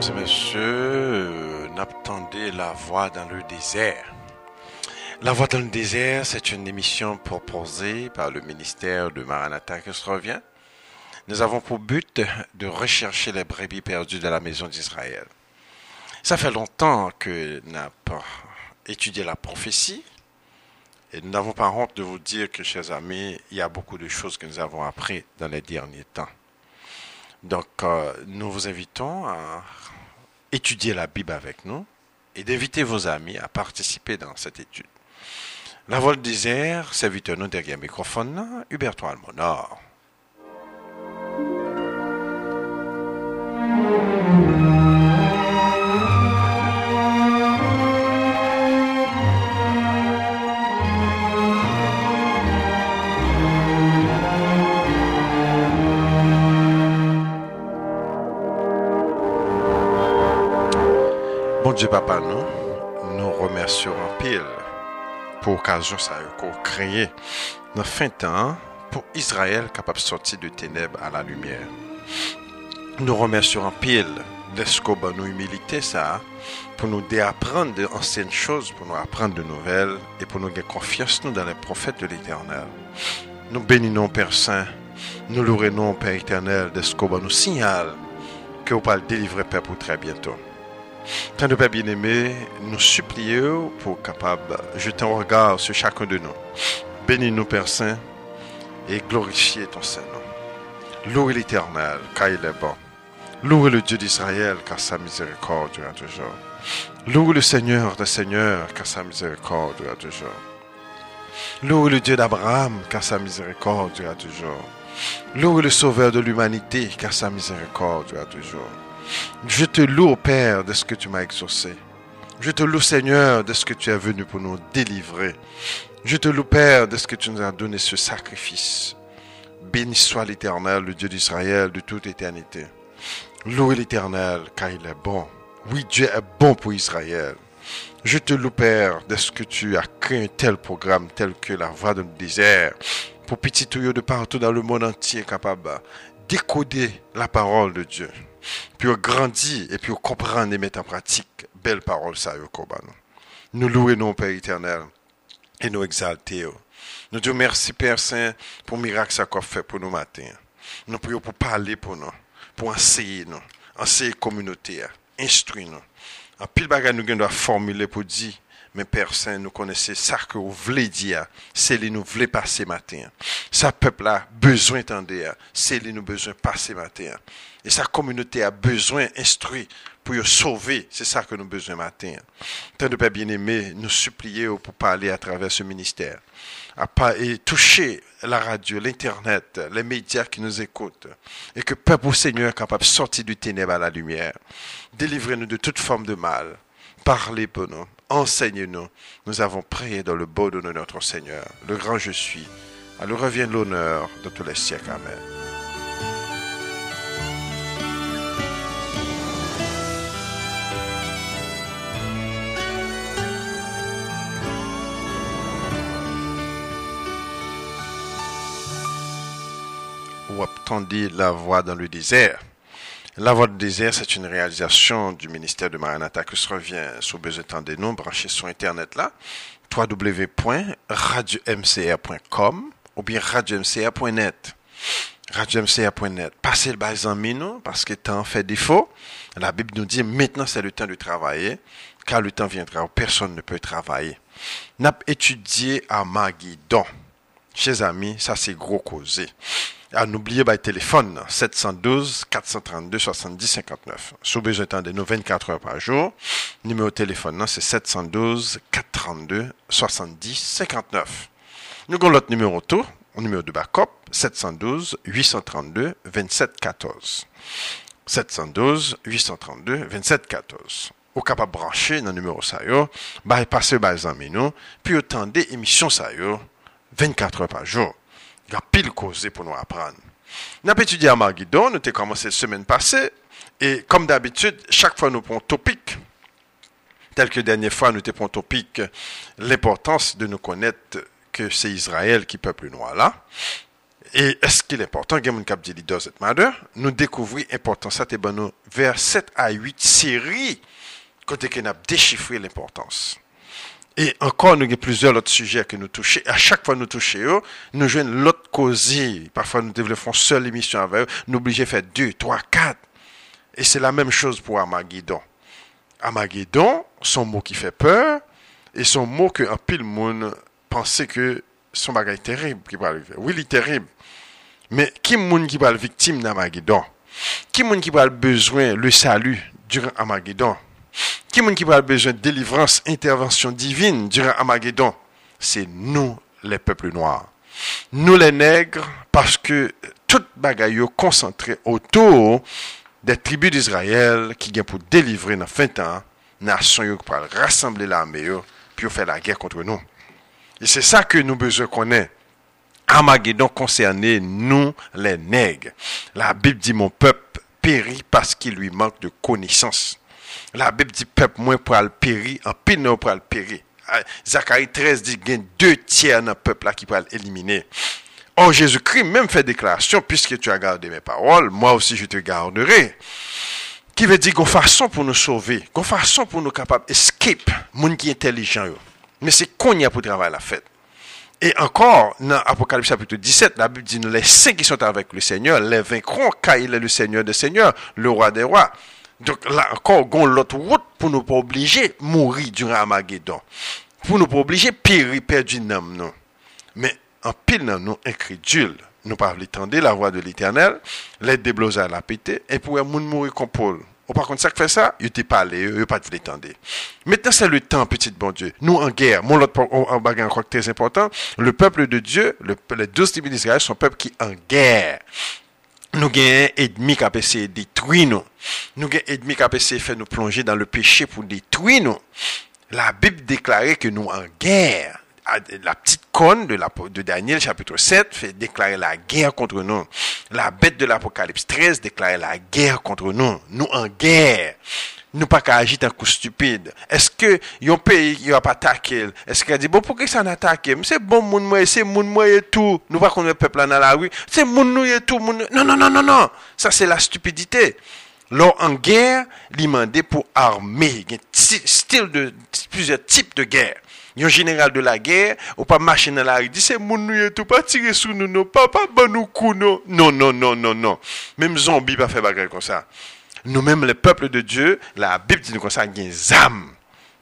Mesdames et messieurs, euh, n'attendez la voix dans le désert. La voix dans le désert, c'est une émission proposée par le ministère de Maranatha qui se revient? Nous avons pour but de rechercher les brebis perdues de la maison d'Israël. Ça fait longtemps que nous n'avons pas la prophétie et nous n'avons pas honte de vous dire que, chers amis, il y a beaucoup de choses que nous avons appris dans les derniers temps. Donc, euh, nous vous invitons à étudier la Bible avec nous et d'inviter vos amis à participer dans cette étude. La vol désert, serviteur nous derrière le microphone, Huberto Almonor. Bon Dieu papa nous, nous remercions en pile pour l'occasion ça qu'on créé dans fin temps pour Israël capable de sortir de ténèbres à la lumière. Nous remercions en pile d'escoba nous humilité ça pour nous apprendre d'anciennes choses, pour nous apprendre de nouvelles et pour nous gagner confiance dans les prophètes de l'Éternel. Nous bénissons Père Saint, nous louons Père éternel d'escoba nous signale que vous parlez délivrer Père pour très bientôt. Tant de Père bien-aimé, nous supplions pour capable jeter un regard sur chacun de nous. Bénis-nous, Père Saint, et glorifiez ton Saint-Nom. Louez l'Éternel, car il est bon. Louez le Dieu d'Israël, car sa miséricorde durera toujours. Louez le Seigneur des Seigneurs, car sa miséricorde durera toujours. Louez le Dieu d'Abraham, car sa miséricorde durera toujours. Louez le Sauveur de l'humanité, car sa miséricorde durera toujours. Je te loue, Père, de ce que tu m'as exaucé. Je te loue, Seigneur, de ce que tu es venu pour nous délivrer. Je te loue, Père, de ce que tu nous as donné ce sacrifice. Béni soit l'Éternel, le Dieu d'Israël, de toute éternité. Louez l'Éternel, car il est bon. Oui, Dieu est bon pour Israël. Je te loue, Père, de ce que tu as créé un tel programme, tel que la voix dans désert, pour petit tuyau de partout dans le monde entier, capable de décoder la parole de Dieu puis grandir et puis comprendre et mettre en pratique belle parole ça Nous louons nos Père éternel et nous exalter. Nous disons merci Père Saint pour le miracle ça fait pour nous matin. Nous prions pour parler pour nous, pour enseigner nous, enseigner la communauté, instruire nous. En pile bagage nous devons formuler pour dire mais Père Saint, nous connaissons ça que vous voulez dire, c'est ce que nous voulons passer matin. Ça peuple a besoin d'entendre, c'est ce que nous besoin passer matin. Et sa communauté a besoin d'instruire pour y sauver. C'est ça que nous avons besoin matin. Tant de Père bien-aimé, nous supplier pour parler à travers ce ministère. Et toucher la radio, l'internet, les médias qui nous écoutent. Et que peuple au Seigneur capable de sortir du ténèbre à la lumière. Délivrez-nous de toute forme de mal. Parlez pour nous. Enseignez-nous. Nous avons prié dans le beau de notre Seigneur, le grand je suis. À nous revient l'honneur de tous les siècles. Amen. Ou attendez la voix dans le désert? La Voix du désert, c'est une réalisation du ministère de Maranatha qui se revient sous besoin de nous, branché sur Internet là, www.radiomcr.com ou bien radiomcr.net. Radiomcr.net. Passez le bas en nous, parce que temps fait défaut. La Bible nous dit maintenant c'est le temps de travailler, car le temps viendra où personne ne peut travailler. N'a étudié à Maguidon. Chers amis, ça c'est gros causé. À n'oublier by téléphone 712 432 70 59. Sous besoin de nous 24 heures par jour. Numéro de téléphone c'est 712 432 70 59. Nous avons l'autre numéro tout numéro de backup 712 832 27 14. 712 832 27 14. Ou capable de brancher dans le numéro ça yo, bah passer par les nous, puis attendre émissions ça yo 24 heures par jour. Il y a pile cause pour nous apprendre. Nous avons étudié à Marguidon, nous avons commencé la semaine passée, et comme d'habitude, chaque fois nous prenons un topic, tel que la dernière fois nous avons un topic, l'importance de nous connaître que c'est Israël qui peuple noir là. Et est-ce qu'il est important, nous découvrons l'importance, ça ben vers 7 à 8 séries, côté qu'on a déchiffré l'importance. Et encore, nous avons plusieurs autres sujets que nous touchons. À chaque fois que nous touchons, nous jouons l'autre cause. Parfois, nous développons seule émission avec eux. Nous obligons de faire deux, trois, quatre. Et c'est la même chose pour Armageddon. Armageddon, son mot qui fait peur, et son mot que un pile monde pensait que son bagage terrible. Oui, il est terrible. Mais qui monde qui va victime d'Armageddon? Qui monde qui va besoin le salut durant Armageddon? Qui qui avoir besoin de délivrance, intervention divine durant Armageddon? C'est nous, les peuples noirs. Nous, les nègres, parce que toute bagaille concentrée autour des tribus d'Israël qui viennent pour délivrer dans fin temps, nation pour rassembler l'armée, puis faire la guerre contre nous. Et c'est ça que nous besoin connaître. Armageddon concernait nous, les nègres. La Bible dit mon peuple périt parce qu'il lui manque de connaissance. La Bible dit peuple moins pour le périr, en pile pour le périr. Ah, Zacharie 13 dit qu'il y a deux tiers dans le peuple là qui peut l'éliminer. Or, Jésus-Christ même fait déclaration, puisque tu as gardé mes paroles, moi aussi je te garderai. Qui veut dire qu'on façon pour nous sauver, qu'on façon pour nous capables escape, monde qui est intelligent. Mais c'est qu'on y a pour travailler la fête. Et encore, dans Apocalypse chapitre 17, la Bible dit, les saints qui sont avec le Seigneur, les vaincront, car il est le Seigneur des Seigneurs, le roi des rois. Donc là encore, on l'autre route pour nous pas obliger mourir durant Armageddon. Pour nous pas obliger périr perdu non. Mais en pile dans nous incrédules, nous pas tendre la voix de l'éternel, les débloser à la pété, et pour moun mourir comme Paul. Ou par contre, ça qui fait ça, il te parlé, il pas l'étendre. Maintenant, c'est le temps, petit bon Dieu. Nous, en guerre, mon autre bagage encore très important, le peuple de Dieu, le, les douze tribus d'Israël sont un peuple qui en guerre. Nous avons ennemi qui a essayé de détruire nous. Nous avons ennemi qui a nous plonger dans le péché pour détruire nous. La Bible déclarait que nous en guerre la petite conne de, de Daniel chapitre 7 fait déclarer la guerre contre nous. La bête de l'Apocalypse 13 déclarait la guerre contre nous. Nous en guerre. Nous pas qu'à agir un coup stupide. Est-ce que yon pays il a pas attaqué? Est-ce qu'il a dit bon pourquoi ça n'a attaqué? C'est bon moun c'est moun tout. Nous pas le peuple dans la rue. C'est moun nous tout. Moun... Non non non non non. Ça c'est la stupidité. Lors en guerre, il pour armer. Il y a style de plusieurs types de guerre un général de la guerre, ou pas marcher dans la rue, dit c'est mon nous tout, pas tirer sous nous, non, pas, pas nous coup, non. Non, non, non, non. Même zombie pas faire bagarre comme ça. Nous-mêmes, le peuple de Dieu, la Bible dit nous comme ça, il y a des âmes.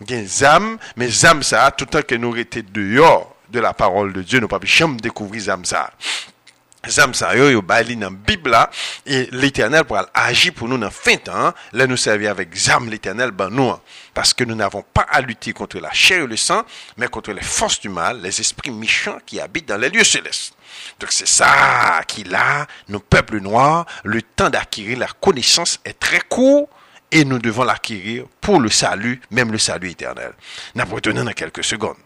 Il y a des âmes, mais les âmes ça, tout le temps que nous étions dehors de la parole de Dieu, nous pas jamais découvrir les âmes ça. Zam sa yo yo bali dans Bible et l'Éternel pourra agir pour nous dans fin temps, là nous servir avec zam l'Éternel ben nous parce que nous n'avons pas à lutter contre la chair et le sang, mais contre les forces du mal, les esprits méchants qui habitent dans les lieux célestes. Donc c'est ça qui a, nos peuples noirs, le temps d'acquérir la connaissance est très court et nous devons l'acquérir pour le salut, même le salut éternel. Nous dans quelques secondes.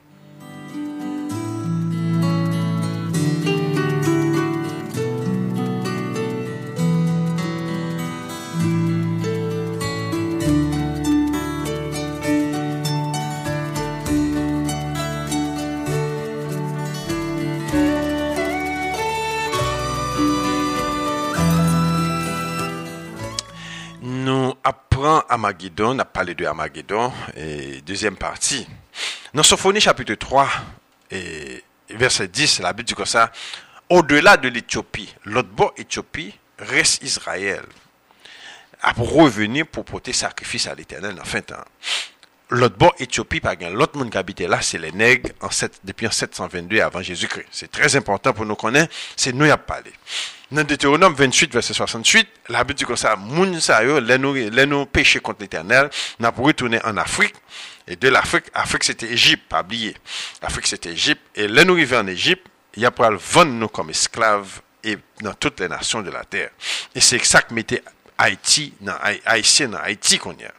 On a parlé de Armageddon, et deuxième partie. Dans Sophonie chapitre 3, et verset 10, la Bible dit comme ça, au-delà de l'Éthiopie, l'autre bord Éthiopie, reste Israël, à revenir pour porter sacrifice à l'Éternel en fin de temps. L'autre bord, Éthiopie, par exemple, l'autre monde qui habitait là, c'est les nègres en 7, depuis en 722 avant Jésus-Christ. C'est très important pour nous connaître, c'est nous y a parlé. Dans Deutéronome 28, verset 68, la Bible dit comme ça, moun sa yo, les nous, nous péchés contre l'éternel, n'a pour retourner en Afrique. Et de l'Afrique, Afrique, Afrique c'était Égypte, pas oublier. Afrique c'était Égypte. Et les nous arrivés en Égypte, il y a pour vendre nous comme esclaves et dans toutes les nations de la terre. Et c'est ça que mettait Haïti, dans, Haïtien dans Haïti qu'on y a.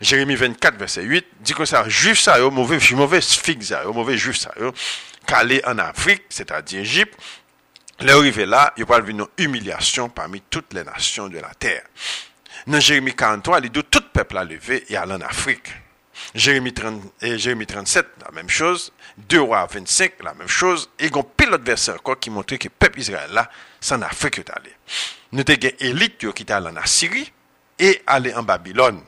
Jérémie 24, verset 8, dit que ça, juif ça, mauvais, mauvais figue ça, mauvais juif ça, calé en Afrique, c'est-à-dire Égypte, arrivé là, il va une humiliation parmi toutes les nations de la terre. Dans Jérémie 43, il dit tout peuple a levé et aller en Afrique. Jérémie, 30, et Jérémie 37, la même chose. 2 rois 25, la même chose. Et il y a pilote verset encore qui montre que le peuple Israël là, c'est en Afrique qui est allé. Nous avons élite qui est allée en Assyrie et allé en Babylone.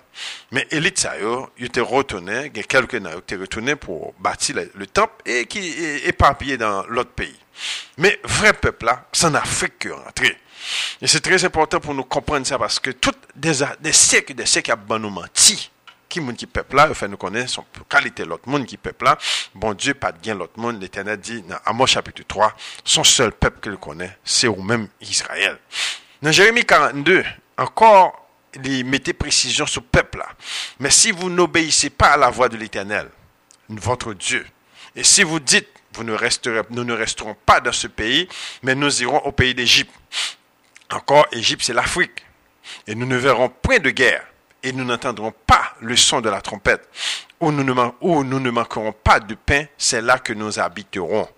Mais élite ça il était retourné, il y a quelques qui étaient retournés pour bâtir le, temple et qui est éparpillé dans l'autre pays. Mais vrai peuple là, c'est en Afrique qui est rentré. Et c'est très important pour nous comprendre ça parce que toutes des, des siècles, des siècles, a nous menti qui monde qui peuple là, enfin nous connaissons son qualité l'autre monde qui peuple là. Bon Dieu pas de gain l'autre monde. L'Éternel dit dans Amos chapitre 3, son seul peuple qu'il connaît, c'est ou même Israël. Dans Jérémie 42, encore il précision sur le peuple. Mais si vous n'obéissez pas à la voix de l'Éternel, votre Dieu, et si vous dites vous ne resterez, nous ne resterons pas dans ce pays, mais nous irons au pays d'Égypte. Encore, Égypte, c'est l'Afrique. Et nous ne verrons point de guerre et nous n'entendrons pas le son de la trompette, où nous, ne, manquerons pas de pain, c'est là que nous habiterons.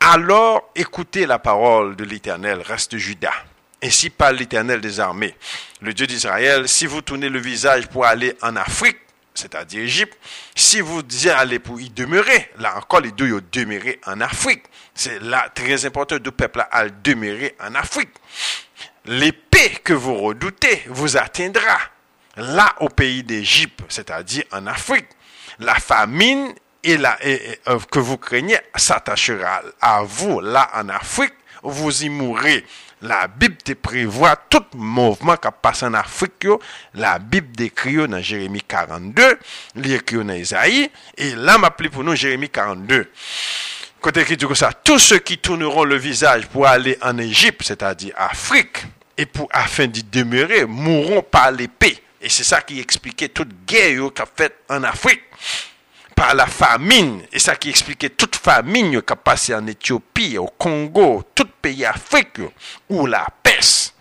Alors écoutez la parole de l'Éternel, reste Judas. Ainsi parle l'Éternel des armées, le Dieu d'Israël. Si vous tournez le visage pour aller en Afrique, c'est-à-dire Égypte, si vous y allez pour y demeurer, là encore les deux, ils demeuré en Afrique. C'est là très important, de peuple à demeurer en Afrique. L'épée que vous redoutez vous atteindra là au pays d'Égypte, c'est-à-dire en Afrique. La famine et la, euh, que vous craignez s'attachera à vous là en Afrique, vous y mourrez. La Bible te prévoit tout mouvement qui passe en Afrique. La Bible décrit dans Jérémie 42, l'écrit dans Isaïe, et là m'a pour nous Jérémie 42. Côté écrit que ça, tous ceux qui tourneront le visage pour aller en Égypte, c'est-à-dire Afrique, et pour afin d'y demeurer, mourront par l'épée. Et c'est ça qui expliquait toute guerre qu'a fait en Afrique par la famine. Et ça qui expliquait toute famine qui a passé en Éthiopie, au Congo, tout pays Afrique, où la peste.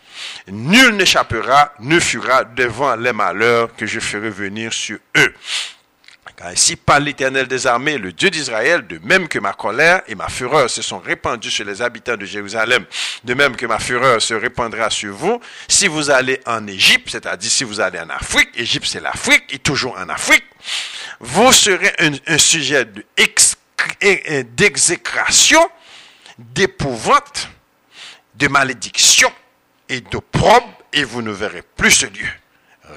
Nul n'échappera, ne fuira devant les malheurs que je ferai venir sur eux. Car ainsi parle l'Éternel des armées, le Dieu d'Israël, de même que ma colère et ma fureur se sont répandues sur les habitants de Jérusalem, de même que ma fureur se répandra sur vous, si vous allez en Égypte, c'est-à-dire si vous allez en Afrique, Égypte c'est l'Afrique, et toujours en Afrique, vous serez un, sujet d'exécration, d'épouvante, de malédiction et d'opprobre, et vous ne verrez plus ce lieu.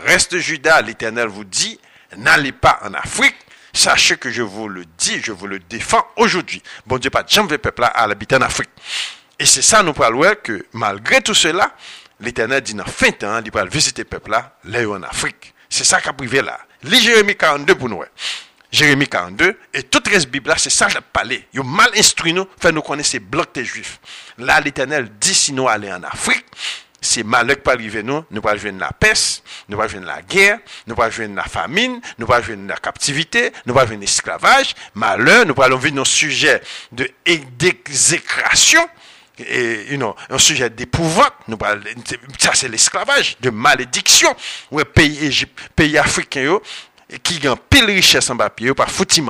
Reste Judas, l'Éternel vous dit, n'allez pas en Afrique. Sachez que je vous le dis, je vous le défends aujourd'hui. Bon Dieu, pas de jamais peuple à l'habiter en Afrique. Et c'est ça, nous parlons que malgré tout cela, l'Éternel dit dans fin temps, il va visiter le peuple là, là en Afrique. C'est ça qu'a privé là. Lis Jérémie 42 pour nous. Jérémie 42, et toute reste Bible c'est ça le palais. Ils ont mal instruit nous, fait nous connaître ces blocs des juifs. Là, l'Éternel dit si nous aller en Afrique, c'est malheur qui arriver nous, nous pas jouer la peste, nous pas jouer la guerre, nous pas jouer la famine, nous pas jouer la captivité, nous pas jouer l'esclavage, malheur, nous allons vivre un sujet de d'exécration, et you know, un sujet d'épouvante, nous ça c'est l'esclavage, de malédiction, où pays Égypte, pays africain qui ont pile richesse en papier, pas foutu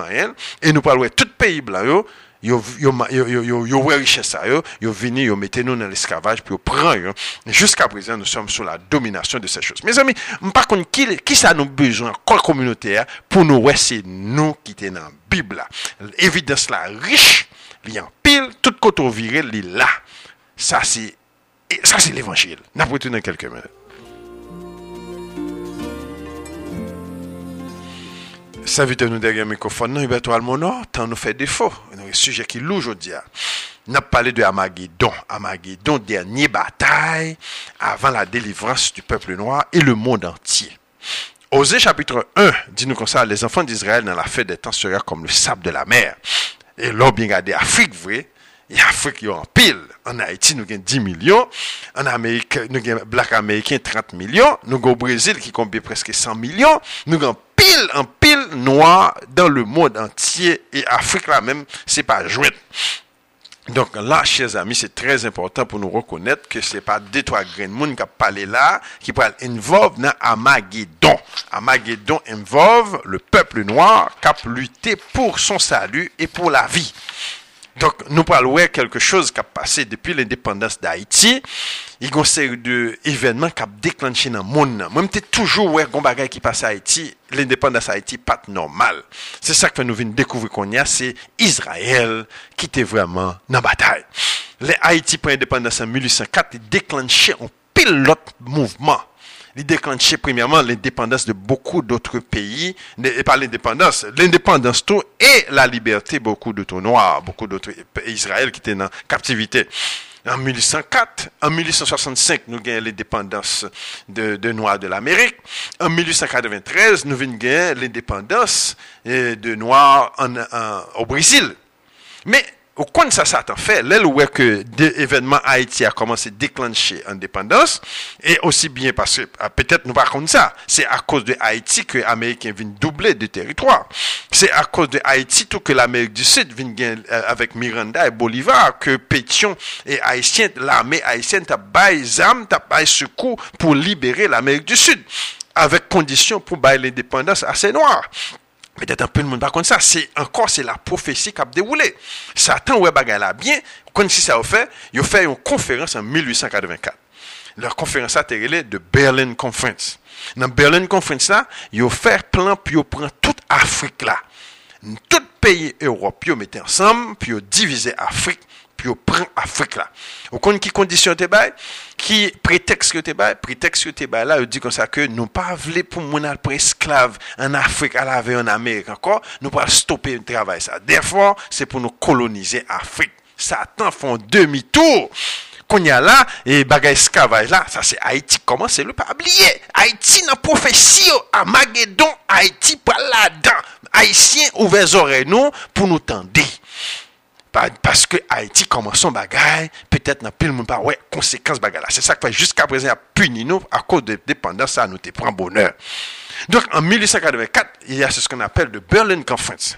et nous parlons tout pays blanc yo yo yo yo yo richesse ça yo yo vini yo mettez nous dans l'esclavage puis yo prend yo. Jusqu'à présent nous sommes sous la domination de ces choses. Mes amis par contre qui qui ça nous besoin quoi communautaire pour nous ouais c'est nous qui sommes dans la bible là. Évidence là riche li en pile tout côté viré li là. Ça c'est ça c'est l'évangile. N'a pas dans quelques minutes Serviteur nous derrière le microphone, non, Hubert Almonor, tant nous fait défaut. Un sujet qui loue aujourd'hui. On a parlé de Amageddon. Amageddon, dernière bataille avant la délivrance du peuple noir et le monde entier. Osée chapitre 1 dit nous comme ça, les enfants d'Israël dans la fête des temps seraient comme le sable de la mer. Et là, bien regardé Afrique, vous voyez, et il y a en pile. En Haïti, nous avons 10 millions. En Amérique, nous avons Black Américain 30 millions. Nous avons au Brésil qui compte presque 100 millions. Nous avons pile en pile noir dans le monde entier. Et Afrique là même, c'est pas joué. Donc là, chers amis, c'est très important pour nous reconnaître que c'est pas deux, trois grains de qui a parlé là, qui parle involve dans. Amageddon involve le peuple noir qui a lutté pour son salut et pour la vie. Donc, nous parlons de quelque chose qui a passé depuis l'indépendance d'Haïti. Il y a une série d'événements qui a déclenché dans le monde. Moi, je toujours ouais, un bagage qui passe à Haïti. L'indépendance d'Haïti pas normale. C'est ça que nous venons découvrir qu'on y a, c'est Israël qui était vraiment dans la bataille. Les Haïti pour l'indépendance en 1804 déclenché un pilote mouvement. Il déclenché premièrement l'indépendance de beaucoup d'autres pays, et pas l'indépendance, l'indépendance tout et la liberté beaucoup d'autres noirs, beaucoup d'autres Israël qui étaient en captivité. En 1804, en 1865, nous gagnons l'indépendance de, Noirs de l'Amérique. En 1893, nous gagner l'indépendance euh, de Noirs au Brésil. Mais au quoi ça ça fait là où que l'événement Haïti a commencé à déclencher indépendance et aussi bien parce que ah, peut-être nous pas comme ça c'est à cause de Haïti que Américains viennent doubler de territoire. C'est à cause de Haïti tout que l'Amérique du Sud vient euh, avec Miranda et Bolivar que Pétion et Haïtien l'armée haïtienne t'a baillé armes t'a baillé secours pour libérer l'Amérique du Sud avec condition pour bailler l'indépendance à ces Petet an pe nou moun pa kon sa, se ankon se la profesi kap devoule. Satan wè bagay la byen, kon si sa ou fe, yo fe yon konferans an 1884. Lèr konferans sa terele de Berlin Conference. Nan Berlin Conference la, yo fe plan pi yo pran tout Afrik la. Tout peyi Europe yo mette ansam, pi yo divize Afrik puis on prend Afrique là. On compte qui condition te bail, qui prétexte que te bail, prétexte que te bail là, il dit comme ça que nous pas voulons pour mon pour esclave en Afrique à la en Amérique encore, nous pas stopper le travail ça. Therefore, c'est pour nous coloniser Afrique. Satan font demi-tour. Qu'on y a là, et bagay esclavage là, ça c'est Haïti. Comment c'est le pas oublier? Haïti dans prophétie, Amageddon, Haïti par là-dedans. Haïtiens, ouvrez oreilles nous pour nous tendre. Parce que Haïti commence son bagage, peut-être n'a plus le monde pas, ouais, conséquence bagage là. C'est ça qui fait jusqu'à présent, a puni nous à cause de dépendance, ça nous te prend bonheur. Donc, en 1884, il y a ce qu'on appelle le Berlin Conference.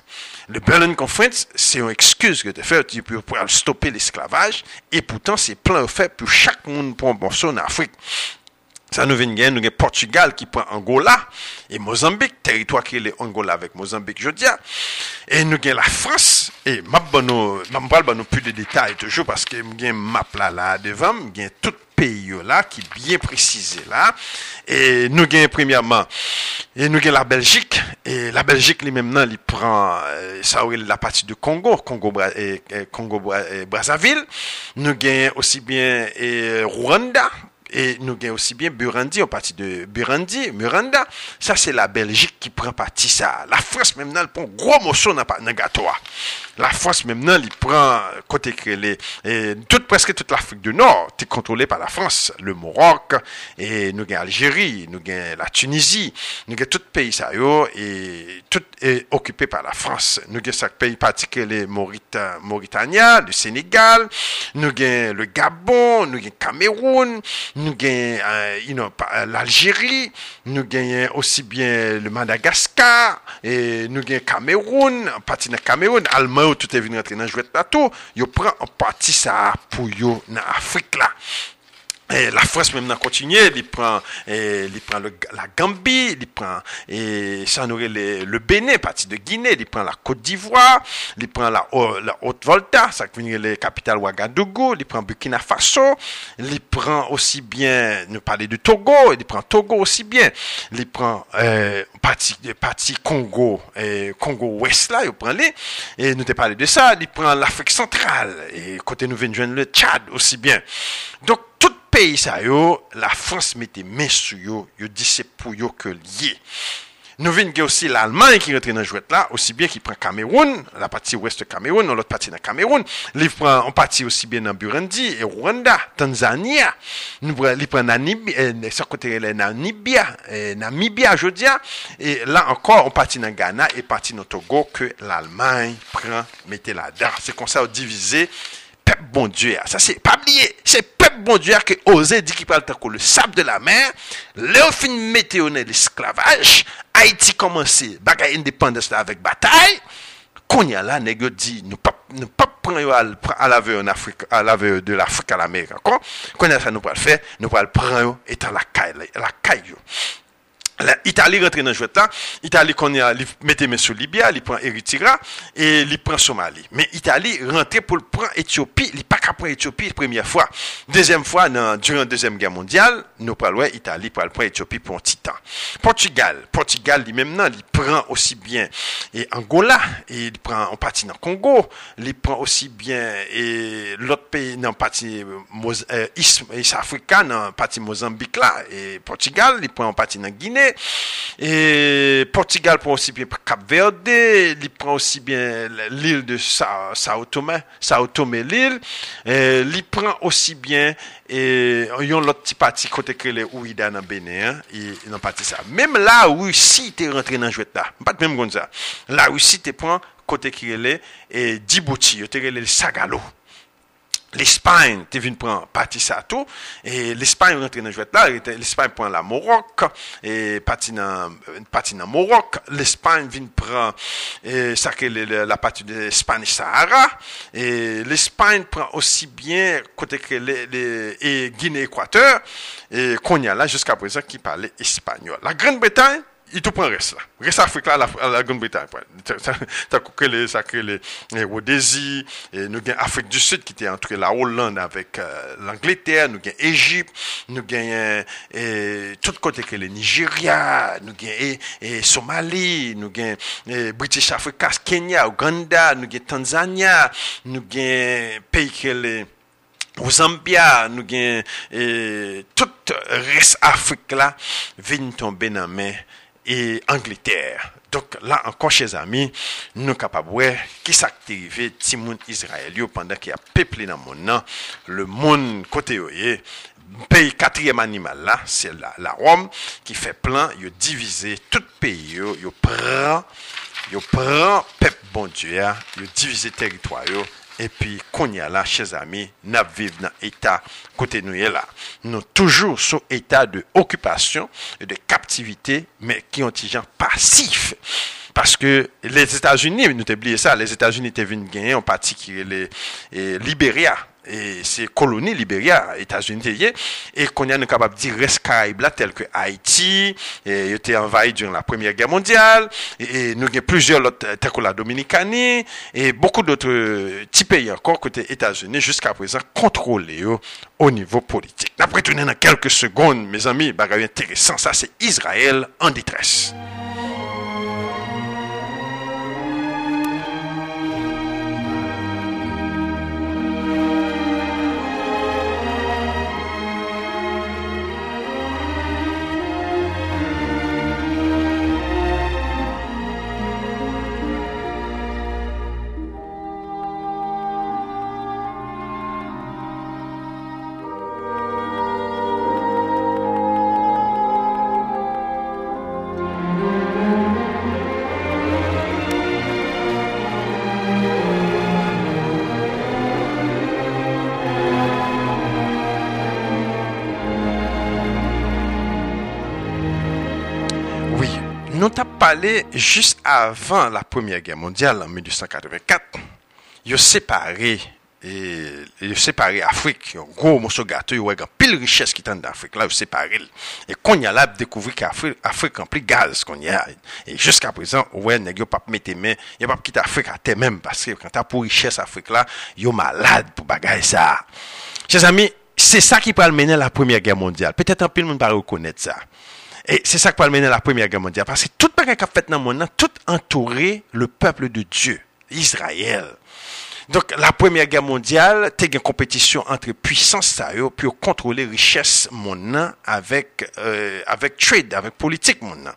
Le Berlin Conference, c'est une excuse que tu fais pour stopper l'esclavage, et pourtant, c'est plein fait pour chaque monde pour un morceau en Afrique. Ça nous vient nous avons Portugal qui prend Angola et Mozambique, territoire qui est Angola avec Mozambique, je dis. Et nous avons la France, et je ne parle plus de détails toujours parce que nous avons map là, là devant, nous avons tout pays là qui est bien précisé là. Et nous avons premièrement, et nous avons la Belgique, et la Belgique lui-même, il prend, euh, ça la partie du Congo, Congo, et, Congo Brazzaville. Nous avons aussi bien et Rwanda, Et nous gagnons aussi bien Burundi, en partie de Burundi, Muranda. Ça, c'est la Belgique qui prend partie ça. La France, même, elle prend gros morceau dans le gâteau. La France, même, elle prend, côté les, toute, presque toute l'Afrique du Nord, est contrôlée par la France. Le Maroc, et nous avons Algérie, nous avons la Tunisie, nous avons tout pays, ça, et tout est occupé par la France. Nous avons chaque pays particulier, Maurita, Mauritania, le Sénégal, nous avons le Gabon, nous le Cameroun, nous gagnons euh, l'Algérie, nous gagnons aussi bien le Madagascar, et nous gagnons Cameroun, partie de Cameroun, Allemagne, yo tout e vin rentre nan jwet plato, yo pran an pati sa pou yo nan Afrik la. Et la France même n'a continué, il prend, il prend la Gambie, il prend, et le, le Bénin, partie de Guinée, il prend la Côte d'Ivoire, il prend la, la Haute-Volta, ça qui les capitales Ouagadougou, il prend Burkina Faso, il prend aussi bien, nous parler de Togo, il prend Togo aussi bien, il prend, euh, partie, partie Congo, et Congo Ouest là, il prend les, et nous t'ai parlé de ça, il prend l'Afrique centrale, et côté nous venons le Tchad aussi bien. Donc, yo, la France mettait main sur yo, yo dit c'est pour yo que lié. Nous venons aussi l'Allemagne qui rentre dans le jouet là, aussi bien qui prend Cameroun, la partie ouest de Cameroun, l'autre partie de Cameroun. Il prend en partie aussi bien dans Burundi et Rwanda, Tanzanie. Nous il prend Namibia, euh, ce côté Namibia, euh, Namibia, je dis. Et là encore, on partit dans Ghana et partie dans Togo que l'Allemagne prend, mettez là-dedans. C'est comme ça, divisé pep bon Dieu. Ça, c'est pas oublié. C'est pep bon Dieu qui osait dire qu'il parle tant le sable de la mer. Léophine météonait l'esclavage. Haïti commençait bagaille indépendance avec bataille. Konya la, nèg dit, nous pas, nous pas prendre à l'aveu en Afrique, à l'aveu de l'Afrique à l'Amérique encore. Konya ça, nous pas le faire, nous pas le prendre et à la caille, la caille. L'Italie rentre dans jouet là, l'Italie connaît euh, li mette mes sous Libya, il prend Eritrea et il prend Somalie. Mais l'Italie rentre pour prendre Éthiopie, il pas qu'à prendre Éthiopie première fois. Deuxième fois dans durant la deuxième guerre mondiale, nous parlons Italie pour prendre Éthiopie pour un titan. Portugal, Portugal lui-même non, il prend aussi bien et Angola et il prend en partie dans Congo, il prend aussi bien et l'autre pays non, dans partie euh, East, East Africa non, dans partie Mozambique là et Portugal, il prend en partie dans Guinée E Portugal pran osi bien Cap Verde, li pran osi bien l'il de Sao, Sao Tome, Sao Tome l'il, e, li pran osi bien e, yon lot ti pati kote krele ou ida nan Benin, e, nan pati sa. Mem la Rusi te rentre nan jwet la, pat mem kon sa. La Rusi te pran kote krele Djibouti, yo te krele Sagalo. l'Espagne te venu prendre parti ça tout et l'Espagne rentre dans jouet là l'Espagne prend la Maroc et parti dans parti dans Maroc l'Espagne vient prendre et ça que la partie de Spanish Sahara et l'Espagne prend aussi bien côté que les, et Guinée Équateur et qu'on y a là jusqu'à présent qui parlait espagnol. La Grande-Bretagne il itou pran res la. Res Afrik la, la Goun-Britann pran. Ta koukele, sa krele, Rodesi, nou gen Afrik du Sud ki te antre la Hollande avèk euh, l'Angleterre, nou gen Egypt, nou gen tout kote krele Nigeria, nou gen Somali, nou gen British Africa, Kenya, Uganda, nou gen Tanzania, nou gen peyi krele Ou Zambia nou gen tout res Afrik la vin tombe nan men et Angleterre. Donc là encore, chers amis, nous capables de qui s'active Timoun Israël pendant qu'il a peuplé dans le monde, le monde côté le pays quatrième animal là, c'est la, la, Rome qui fait plan, il divisé tout pays, il prend, il prend peuple bon Dieu, il divisé territoire epi konya la chez ami nap vive nan etat kote nou ye la. Nou toujou sou etat de okupasyon e de kaptivite men ki yon ti jan pasif. Paske les Etats-Unis, nou te bliye sa, les Etats-Unis te vin genye yon pati ki le Liberia et c'est colonie Libéria, États-Unis, et qu'on est capable de dire là, tel que Haïti, et été envahi durant la Première Guerre mondiale, et, nous avons plusieurs autres, tels que la Dominicanie, et beaucoup d'autres petits pays encore côté États-Unis, jusqu'à présent, contrôlés au niveau politique. Après, tourner dans quelques secondes, mes amis, intéressant, ça c'est Israël en détresse. Juste avant la Première Guerre mondiale, en 1884, ils ont séparé et ils séparé Afrique, un gros morceau gâteau, il y a pile richesse qui est en Afrique, là, ils séparé. Et qu'on y a là, qu'Afrique, Afrique remplit gaz, qu'on y a. Et jusqu'à présent, ouais, a pas mettre mains, il a pas quitter Afrique à terre même, parce que quand t'as pour richesse Afrique là, yo malade pour bagaille ça. Chers amis, c'est ça qui peut mener la Première Guerre mondiale. Peut-être un peu le monde va reconnaître ça. Et c'est ça qui va mener la Première Guerre mondiale. Parce que tout ce qui a fait dans le monde, tout entouré le peuple de Dieu, Israël. Donc, la Première Guerre mondiale, c'était une compétition entre puissances pour contrôler richesse monde avec euh, avec trade, avec politique monde.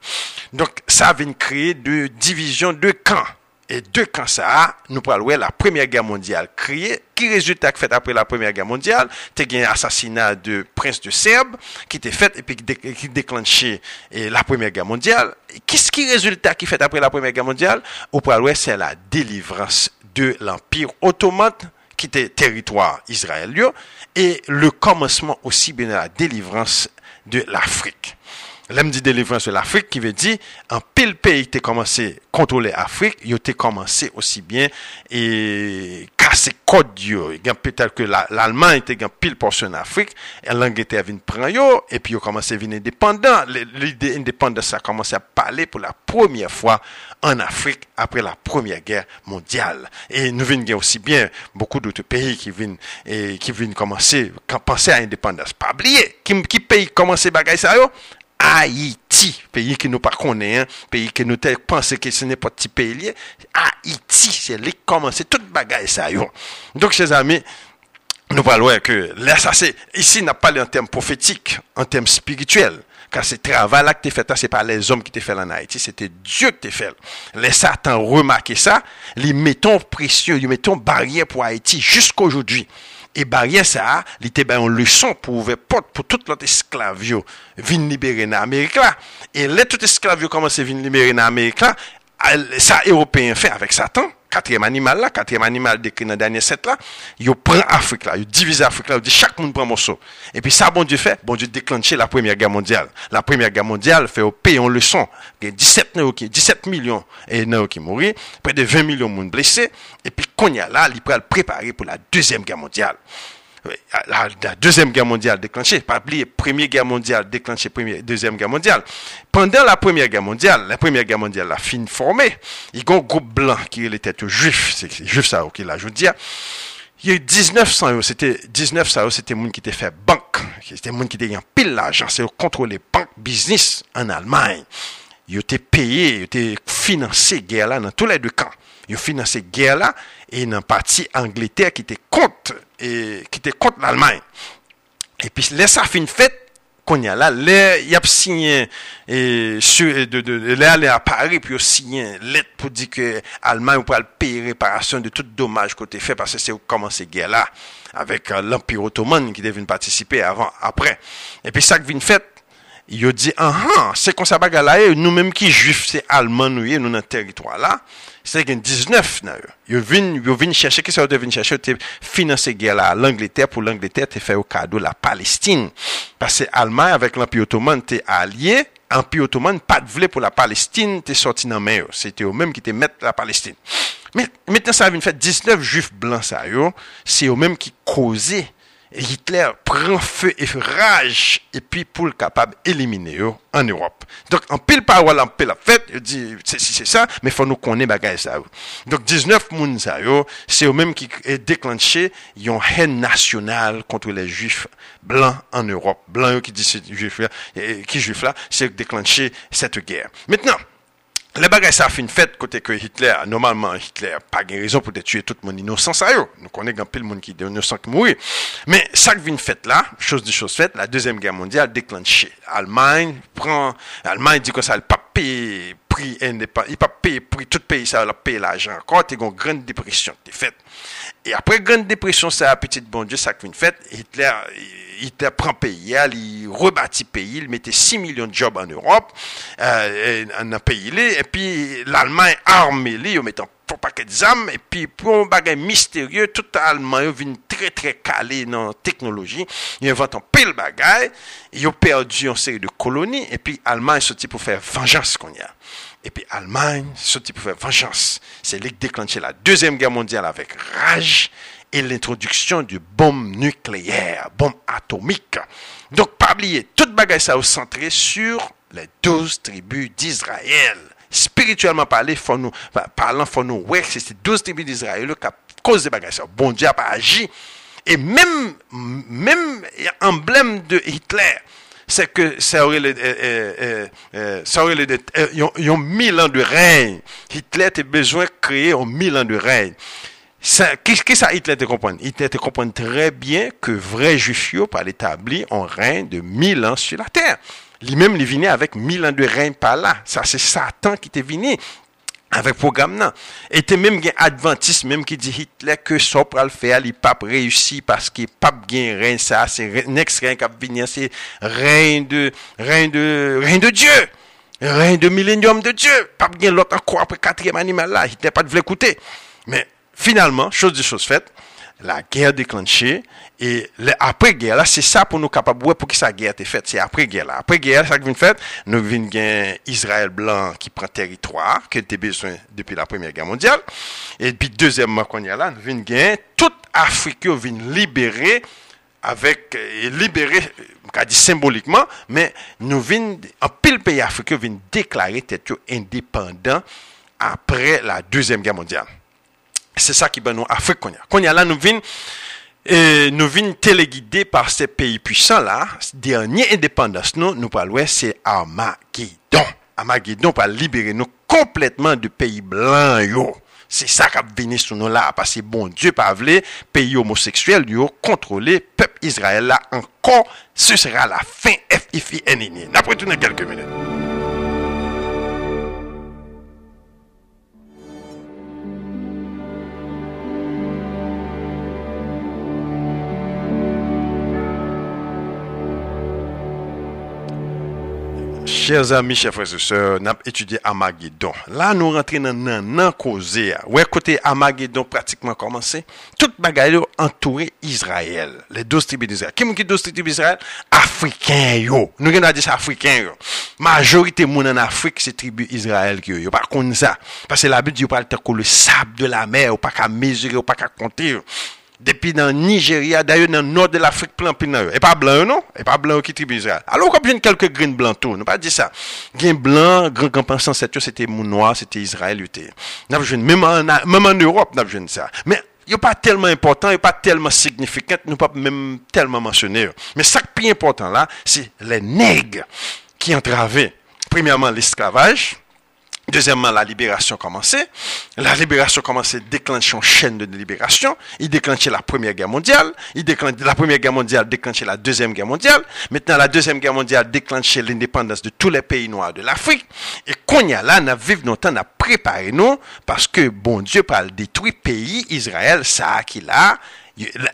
Donc, ça a créer deux divisions, deux camps. Et deux ça, nous parlons la Première Guerre mondiale créée. Qui résultat fait après la Première Guerre mondiale? T'es un assassinat de prince de Serbe qui était fait et qui déclenché la Première Guerre mondiale. Qu'est-ce qui résultat qui fait après la Première Guerre mondiale? Au parlons c'est la délivrance de l'Empire ottoman qui était territoire israélien et le commencement aussi bien de la délivrance de l'Afrique. Lèm di délivrance de l'Afrique ki ve di, an pil peyi te komanse kontrole Afrique, yo te komanse osi bien e kase kod yo. Gan petal ke l'Alman ite gan pil porsyon Afrique, e l'Angleterre vin pran yo, e pi yo komanse vin indépendant. L'ide indépendant sa komanse a pale pou la premiye fwa an Afrique apre la premiye gère mondial. E nou vin gen osi bien beaucoup d'otre peyi ki vin komanse, kan panse a indépendance. Pa bliye, ki peyi komanse bagay sa yo? Haïti, pays que nous pas connaissons, pays que nous pensons que ce n'est pas petit pays Haïti, c'est là commencer toute bagaille ça Donc chers amis, nous parlons que là ça c'est ici n'a pas en termes prophétiques, en termes spirituels. Car ce travail-là que tu fait, c'est pas les hommes qui t'ont fait en Haïti, c'était Dieu qui t'a fait. Les Satan remarqué ça, les mettons précieux, les mettons barrière pour Haïti jusqu'aujourd'hui. Et E barye sa, li te bayon luson pou ouve pot pou tout lot esklavyo vin libere nan Amerik la. E le tout esklavyo komanse vin libere nan Amerik la, sa Européen fe avèk Satan. Quatrième animal là, quatrième animal décrit dans le dernier set là, il prend Afrique là, il divise Afrique là, il dit chaque monde prend un morceau. Et puis ça, bon Dieu fait, bon Dieu déclenché la première guerre mondiale. La première guerre mondiale fait au pays en leçon. Il y a 17 qui, 17 millions et qui mourir, près de 20 millions de monde blessés. Et puis, qu'on y a là, il prend préparer pour la deuxième guerre mondiale la, deuxième guerre mondiale déclenchée, pas oublier, première guerre mondiale déclenchée, première, deuxième guerre mondiale. Pendant la première guerre mondiale, la première guerre mondiale, la fin formée, il y a un groupe blanc qui était juif, c'est juif ça, ok, là, je veux dire. Il y a eu 1900 c'était 1900 c'était monde qui était fait banque, c'était monde qui était en pile l'argent, c'est contrôler banque business en Allemagne. Ils étaient payés, ils étaient financés guerre là dans tous les deux camps. Ils ont financé guerre là et dans partie Angleterre qui était contre et qui était contre l'Allemagne. Et puis là ça fait une fête qu'on y a là, il a signé et sur de, de, là à Paris puis signé une lettre pour dire que l'Allemagne pourrait payer réparation de tout dommage côté fait parce que c'est commencé guerre là avec euh, l'Empire ottoman qui devait participer avant après. Et puis ça qui vient fait yo di, anhan, se kon sa baga la yo, nou menm ki juif se alman nou ye, nou nan teritwa la, se gen 19 nan yo. Yo vin, yo vin chèche, ki se yo devin chèche, yo te finanse gè la l'Angleterre, pou l'Angleterre te fè yo kado la Palestine. Pase Alman avèk l'Ampi Ottoman te alye, Ampi Ottoman pat vle pou la Palestine te sorti nan men yo. Se te yo menm ki te met la Palestine. Met, metten sa vin fè 19 juif blan sa yo, se yo menm ki koze, Hitler prend feu et rage et puis pour le capable d'éliminer en Europe. Donc en pile parole, en pile la fête, il dit c'est c'est ça, mais faut nous connaître bagay ça. Donc 19 moun ça c'est eux même qui est déclenché une haine nationale contre les juifs blancs en Europe. Blancs qui disent juifs là, qui juifs là, c'est déclenché cette guerre. Maintenant, Le bagay sa fin fèt kote ke Hitler, normalman Hitler pa gen rezon pou te tue tout moun inosans a yo. Nou konen gen pil moun ki de inosan ki mouri. Men sak vin fèt la, chos di chos fèt, la Dezem Gère Mondial deklanche. Almanye pran, Almanye di kon sa al pa peye prix indépendant, il pas payer prix, tout pays ça, a payer l'argent encore, t'es une grande dépression qui faite. Et après grande dépression, ça, petite bon Dieu, ça qui une fête, Hitler, il prend pays, il rebâtit pays, il mettait 6 millions de jobs en Europe, euh, un pays et puis l'Allemagne armé, il met un paquet d'armes, et puis pour un bagage mystérieux, tout Allemagne vient très très calé dans la technologie, il invente un pile bagage, il a perdu une série de colonies, et puis l'Allemagne est sorti pour faire vengeance qu'on a. Et puis Allemagne sorti pour faire vengeance. C'est lui qui déclenché la Deuxième Guerre mondiale avec rage et l'introduction du bombe nucléaire, bombe atomique. Donc, pas oublier, toute bagaille ça centré sur les douze tribus d'Israël. Spirituellement parlé, faut nous, parlant, faut nous, ouais, c'est ces douze tribus d'Israël qui cause des bagailles ça. Bon Dieu a pas agi. Et même, même emblème de Hitler, c'est que ça aurait les, euh, euh, euh, ça aurait les, ils ont mille ans de règne. Hitler a besoin de créer un mille ans de règne. Qu'est-ce que ça Hitler te comprend? Hitler te comprend très bien que vrai juif par établi un règne de mille ans sur la terre. lui-même, il venait avec mille ans de règne par là. Ça, c'est Satan qui était venu avec programme nan. Et même un adventiste même qui dit Hitler que ça pral faire, il pas réussi parce qu'il pape gain rien ça, c'est next rien qui venir, c'est rien de rien de rien de Dieu. Rien de millénium de Dieu. Pape gain l'autre encore après quatrième animal là, Hitler pas de l'écouter. Mais finalement, chose de chose faite, la guerre déclenchée, et après-guerre, là, c'est ça pour nous capables, pour que sa guerre été faite, c'est après-guerre, là. Après-guerre, ça qui vient fait, nous gagner Israël blanc qui prend territoire, qui était besoin depuis la Première Guerre mondiale, et puis deuxièmement, qu'on y a là, nous gagner toute Afrique, vient libérer, avec, libérer, on dit symboliquement, mais nous venons, en pile pays africain, venons déclarer tête indépendant après la Deuxième Guerre mondiale. Se sa ki ban nou Afrik konya. Konya la nou vin, e, euh, nou vin telegide par se peyi pwisan la, dernye independans nou, nou palwe se Armageddon. Armageddon pal libere nou kompletman de peyi blan yo. Se sa kap vini sou nou la, pasi bon Diyo pavle, peyi homoseksuel yo kontrole, pep Israel la ankon, se sera la fin F.I.F.I.N.N.N. Napre tou nan kelke menen. Chers amis, chers frères et sœurs, nous avons étudié Armageddon. Là, nous rentrons dans nan causé. Ouais, côté Armageddon pratiquement commencé. Toute bagaille entouré Israël. Les 12 tribus d'Israël. Qui est 12 tribus d'Israël? Africains, yo. Nous avons dit ça, Africains, yo. Majorité moun en Afrique, c'est tribu Israël qui yo. Par contre, ça. Parce que la Bible dit, pas le sable de la mer, ou pas qu'à mesurer, ou pas qu'à compter. Depuis dans Nigeria, d'ailleurs dans le nord de l'Afrique, plein plein Et pas blanc, non? Et pas blanc qui tribu Israël. Alors, comme a quelques grains blancs tout, nous pas dit ça. Grains blancs, grand grand pensant, c'était mon noir, c'était Israël, même en, même en Europe, n'a ça. Mais, il a pas tellement important, il pas tellement significant, nous pas même tellement mentionné. Mais ça qui est important là, c'est les nègres qui entravaient, premièrement, l'esclavage, Deuxièmement, la libération commençait. La libération commençait déclencher une chaîne de libération. Il déclenchait la Première Guerre mondiale. Il déclenchait, la Première Guerre mondiale déclenchait la Deuxième Guerre mondiale. Maintenant, la Deuxième Guerre mondiale déclenchait l'indépendance de tous les pays noirs de l'Afrique. Et qu'on y a là, nous vivons notre temps, préparé nous, parce que bon Dieu parle détruire pays, Israël, ça qui là,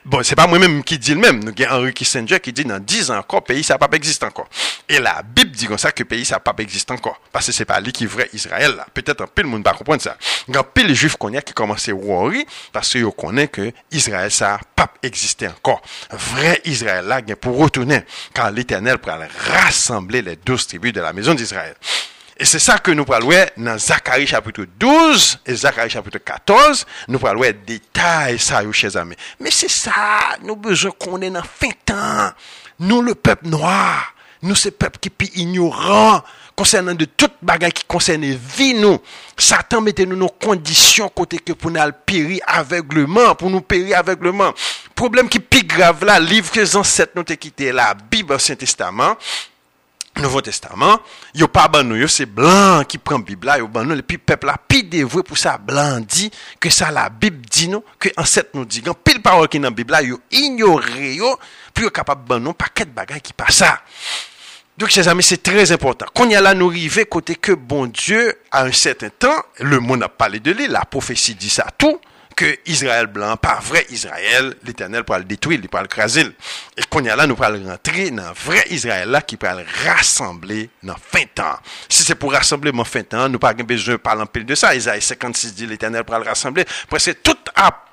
Bon, c'est pas moi-même qui dis le même. Nous avons Henry Kissinger qui dit dans 10 ans encore, pays ça pas existe encore. Et la Bible dit comme ça que pays ça pas existe encore. Parce que c'est pas lui qui est vrai Israël là. Peut-être un peu le monde va comprendre ça. Il y a pile juifs qu'on a qui commencent à worry parce qu'ils connaissent que Israël ça pas existé encore. Vrai Israël là, pour retourner quand l'éternel pour rassembler les douze tribus de la maison d'Israël. Et c'est ça que nous parlons dans Zacharie chapitre 12 et Zacharie chapitre 14. Nous parlons de détail ça, chers amis. Mais c'est ça, nous besoin qu'on est dans fin temps. Nous, le peuple noir, nous, ce peuple qui est ignorant concernant de toute bagaille qui concerne vie, nous. Satan mettait nous nos conditions côté que pour nous périr aveuglement, pour nous périr aveuglement. Problème qui est plus grave là, livre que les ancêtres nous ont quitté, la Bible, Saint-Testament. Nouveau Testament, yo pas ban c'est blanc qui prend Bible là, yo ban et puis peuple là, puis dévoué pour ça, blanc dit, que ça la Bible dit nous, que ancêtre nous dit, pile parole qui dans Bible là, yo ignoré yo, puis yo capable ban paquet de bagages qui passe ça. Donc, chers amis, c'est très important. Qu'on y a là, nous arriver côté que bon Dieu, à un certain temps, le monde a parlé de lui, la prophétie dit ça tout, que Israël blanc, pas vrai Israël, l'éternel pour le détruire, il pour le craser. Et qu'on y a là, nous allons rentrer dans vrai Israël là qui peut le rassembler dans fin temps. Si c'est pour rassembler mon fin temps, nous pas besoin de parler un peu de ça. Isaïe 56 dit l'éternel pour le rassembler. Presque tout tout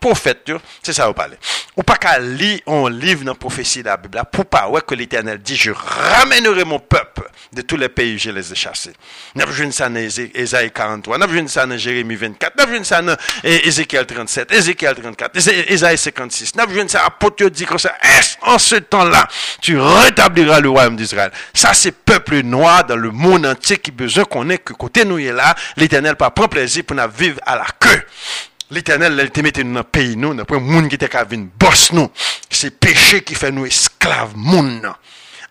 prophète, c'est ça vous parlez. Ou pas qu'à lire un livre dans la prophétie de la Bible, pour pas ouais que l'Éternel dit, je ramènerai mon peuple de tous les pays je les ai chassés. Avons vu ça dans Ésaïe 43, nous avons vu ça dans Jérémie 24, nous avons vu ça dans Ézéchiel 37, Ézéchiel 34, Ésaïe 56, nous avons vu ça, apôtre dit comme ça, en ce temps-là, tu rétabliras le royaume d'Israël? Ça, c'est peuple noir dans le monde entier qui besoin qu'on ait que côté nous est là, l'Éternel pas prend plaisir pour nous vivre à la queue. L'Éternel, il te mette dans le pays, nous, dans le monde qui était qu'à venir boss nous. C'est péché qui fait nous esclaves, monde.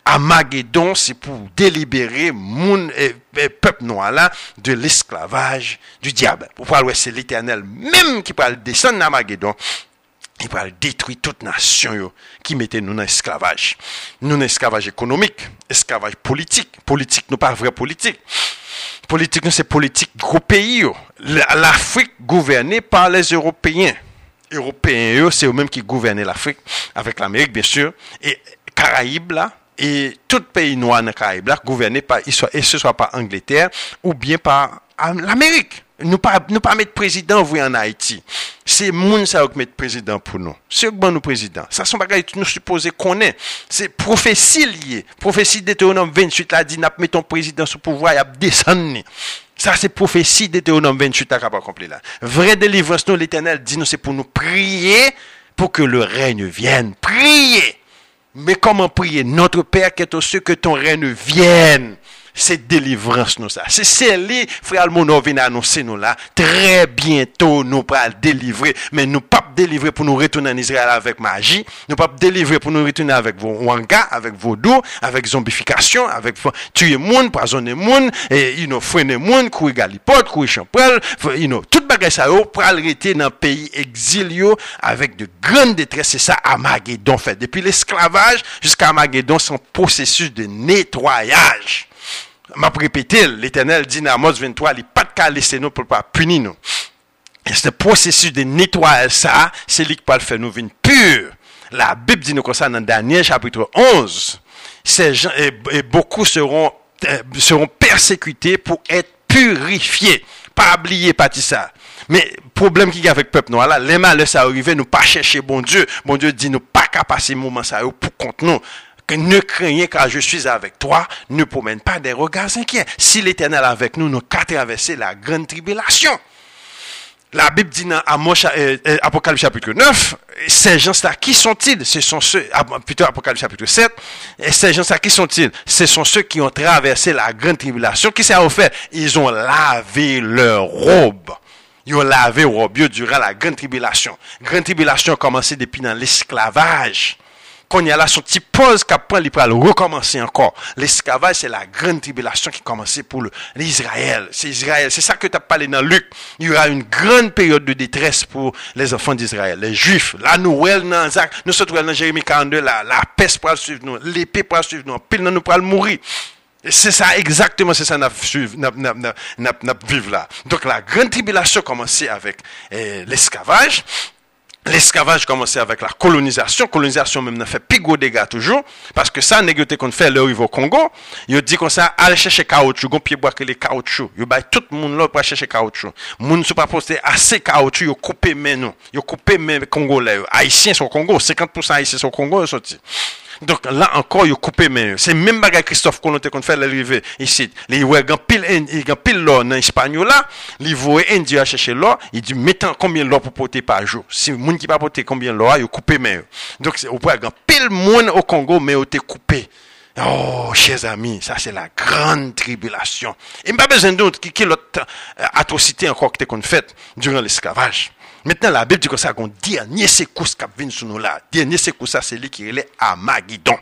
Amagedon, c'est pour délibérer moun, et, peuple noir là, de l'esclavage du diable. Pour c'est l'éternel même qui parle descendre dans. Il parle détruire toute nation qui mettait nous dans l'esclavage. Nous dans l'esclavage économique, esclavage politique. Politique, nous pas vrai politique. Politique, c'est politique gros pays. L'Afrique gouvernée par les Européens. Européens, c'est eux-mêmes qui gouvernent l'Afrique, avec l'Amérique, bien sûr. Et Caraïbes, là, et tout pays noir dans Caraïbes, là, gouverné par, et ce soit par Angleterre, ou bien par l'Amérique. Nous pas nous pas mettre président vous en Haïti. C'est moun ça qui met président pour nous. C'est bon nous président. Ça sont bagages nous supposé connaître. C'est prophétie liée. Prophétie Deutéronome 28 là dit n'a ton président sous pouvoir, il a descendu. Ça, c'est prophétie d'Éthéonome 28 à capable accompli là. Vraie délivrance, nous, l'éternel dit nous, c'est pour nous prier pour que le règne vienne. Prier. Mais comment prier? Notre Père qui est au cieux, que ton règne vienne. Se delivrans nou sa. Se se li, frè al moun nou vin anonsen nou la, tre bientou nou pral delivre, men nou pap delivre pou nou retounan Israel avèk magi, nou pap delivre pou nou retounan avèk wanga, avèk vodou, avèk zombifikasyon, avèk tuye moun, prazone moun, e, you know, frene moun, kouye galipot, kouye chanprel, you know, tout bagay sa yo pral rete nan peyi exil yo avèk de gran detres, se sa Amagedon fè. Depi l'esklavaj, jiska Amagedon son prosesus de netroyaj. M'a répété, l'éternel dit dans Amos 23, il pas de laisser nous pour pas punir nous. Et ce processus de nettoyage, ça, c'est lui qui peut le faire nous venir pur. La Bible dit nous comme ça dans Daniel chapitre 11. Ces gens, et, beaucoup seront, euh, seront persécutés pour être purifiés. Pas oublier, pas ça. Mais, problème qu'il y a avec le peuple noir là, les malheurs ça arrivé, nous pas chercher bon Dieu. Bon Dieu dit nous pas qu'à passer moment ça pour contre nous ne craignez car je suis avec toi, ne promène pas des regards inquiets. Si l'Éternel avec nous, nous qu'à traverser la grande tribulation. La Bible dit dans euh, euh, Apocalypse chapitre 9, ces gens-là, qui sont-ils Ce sont ceux, ah, plutôt Apocalypse chapitre 7, et ces gens-là, qui sont-ils Ce sont ceux qui ont traversé la grande tribulation. Qui s'est offert Ils ont lavé leur robe. Ils ont lavé leur robe durant la grande tribulation. Grande tribulation a commencé depuis dans l'esclavage qu'on y a là son petit pause qu'après il le recommencer encore. L'esclavage, c'est la grande tribulation qui commençait pour l'Israël. C'est Israël. C'est ça que tu as parlé dans Luc. Il y aura une grande période de détresse pour les enfants d'Israël, les Juifs. La Noël, dans Zach, nous sommes dans Jérémie 42, la, la peste pour suivre nous, l'épée pour suivre nous, pile nous pour mourir. C'est ça exactement, c'est ça n'a vivre là. Donc la grande tribulation commençait avec eh, l'esclavage. L'esclavage commençait avec la colonisation. Colonisation même n'a fait gros dégâts toujours. Parce que ça, négocié qu'on fait le au Congo. Il dit comme ça, allez chercher caoutchouc, gon pied boire que les caoutchouc. Il bail tout le monde là pour chercher caoutchouc. Moun ne pas posté assez caoutchouc, il coupé main nous. Il coupé main congolais. Haïtiens sont au Congo, 50% haïtiens sont au Congo, sorti. Donc là encore, il coupé mais c'est même bagarre Christophe qu'on qu'on fait l'arrivée ici. Les voit grand pile il pile l'or dans espagnol là, les voit indien chercher l'or, il dit mettez combien l'or pour porter par jour. Si moun qui pas porter combien l'or, il coupé mais donc au grand pile monde au Congo mais au été coupé. Oh, chers amis, ça c'est la grande tribulation. Et pas besoin d'autre qui, qui l'autre atrocité encore que qu'on fait durant l'esclavage. Maintenant, la Bible dit que ça, qu'on dernier secousse qui vient sur nous là? Dernier secousse, c'est lui qui est à Magidon.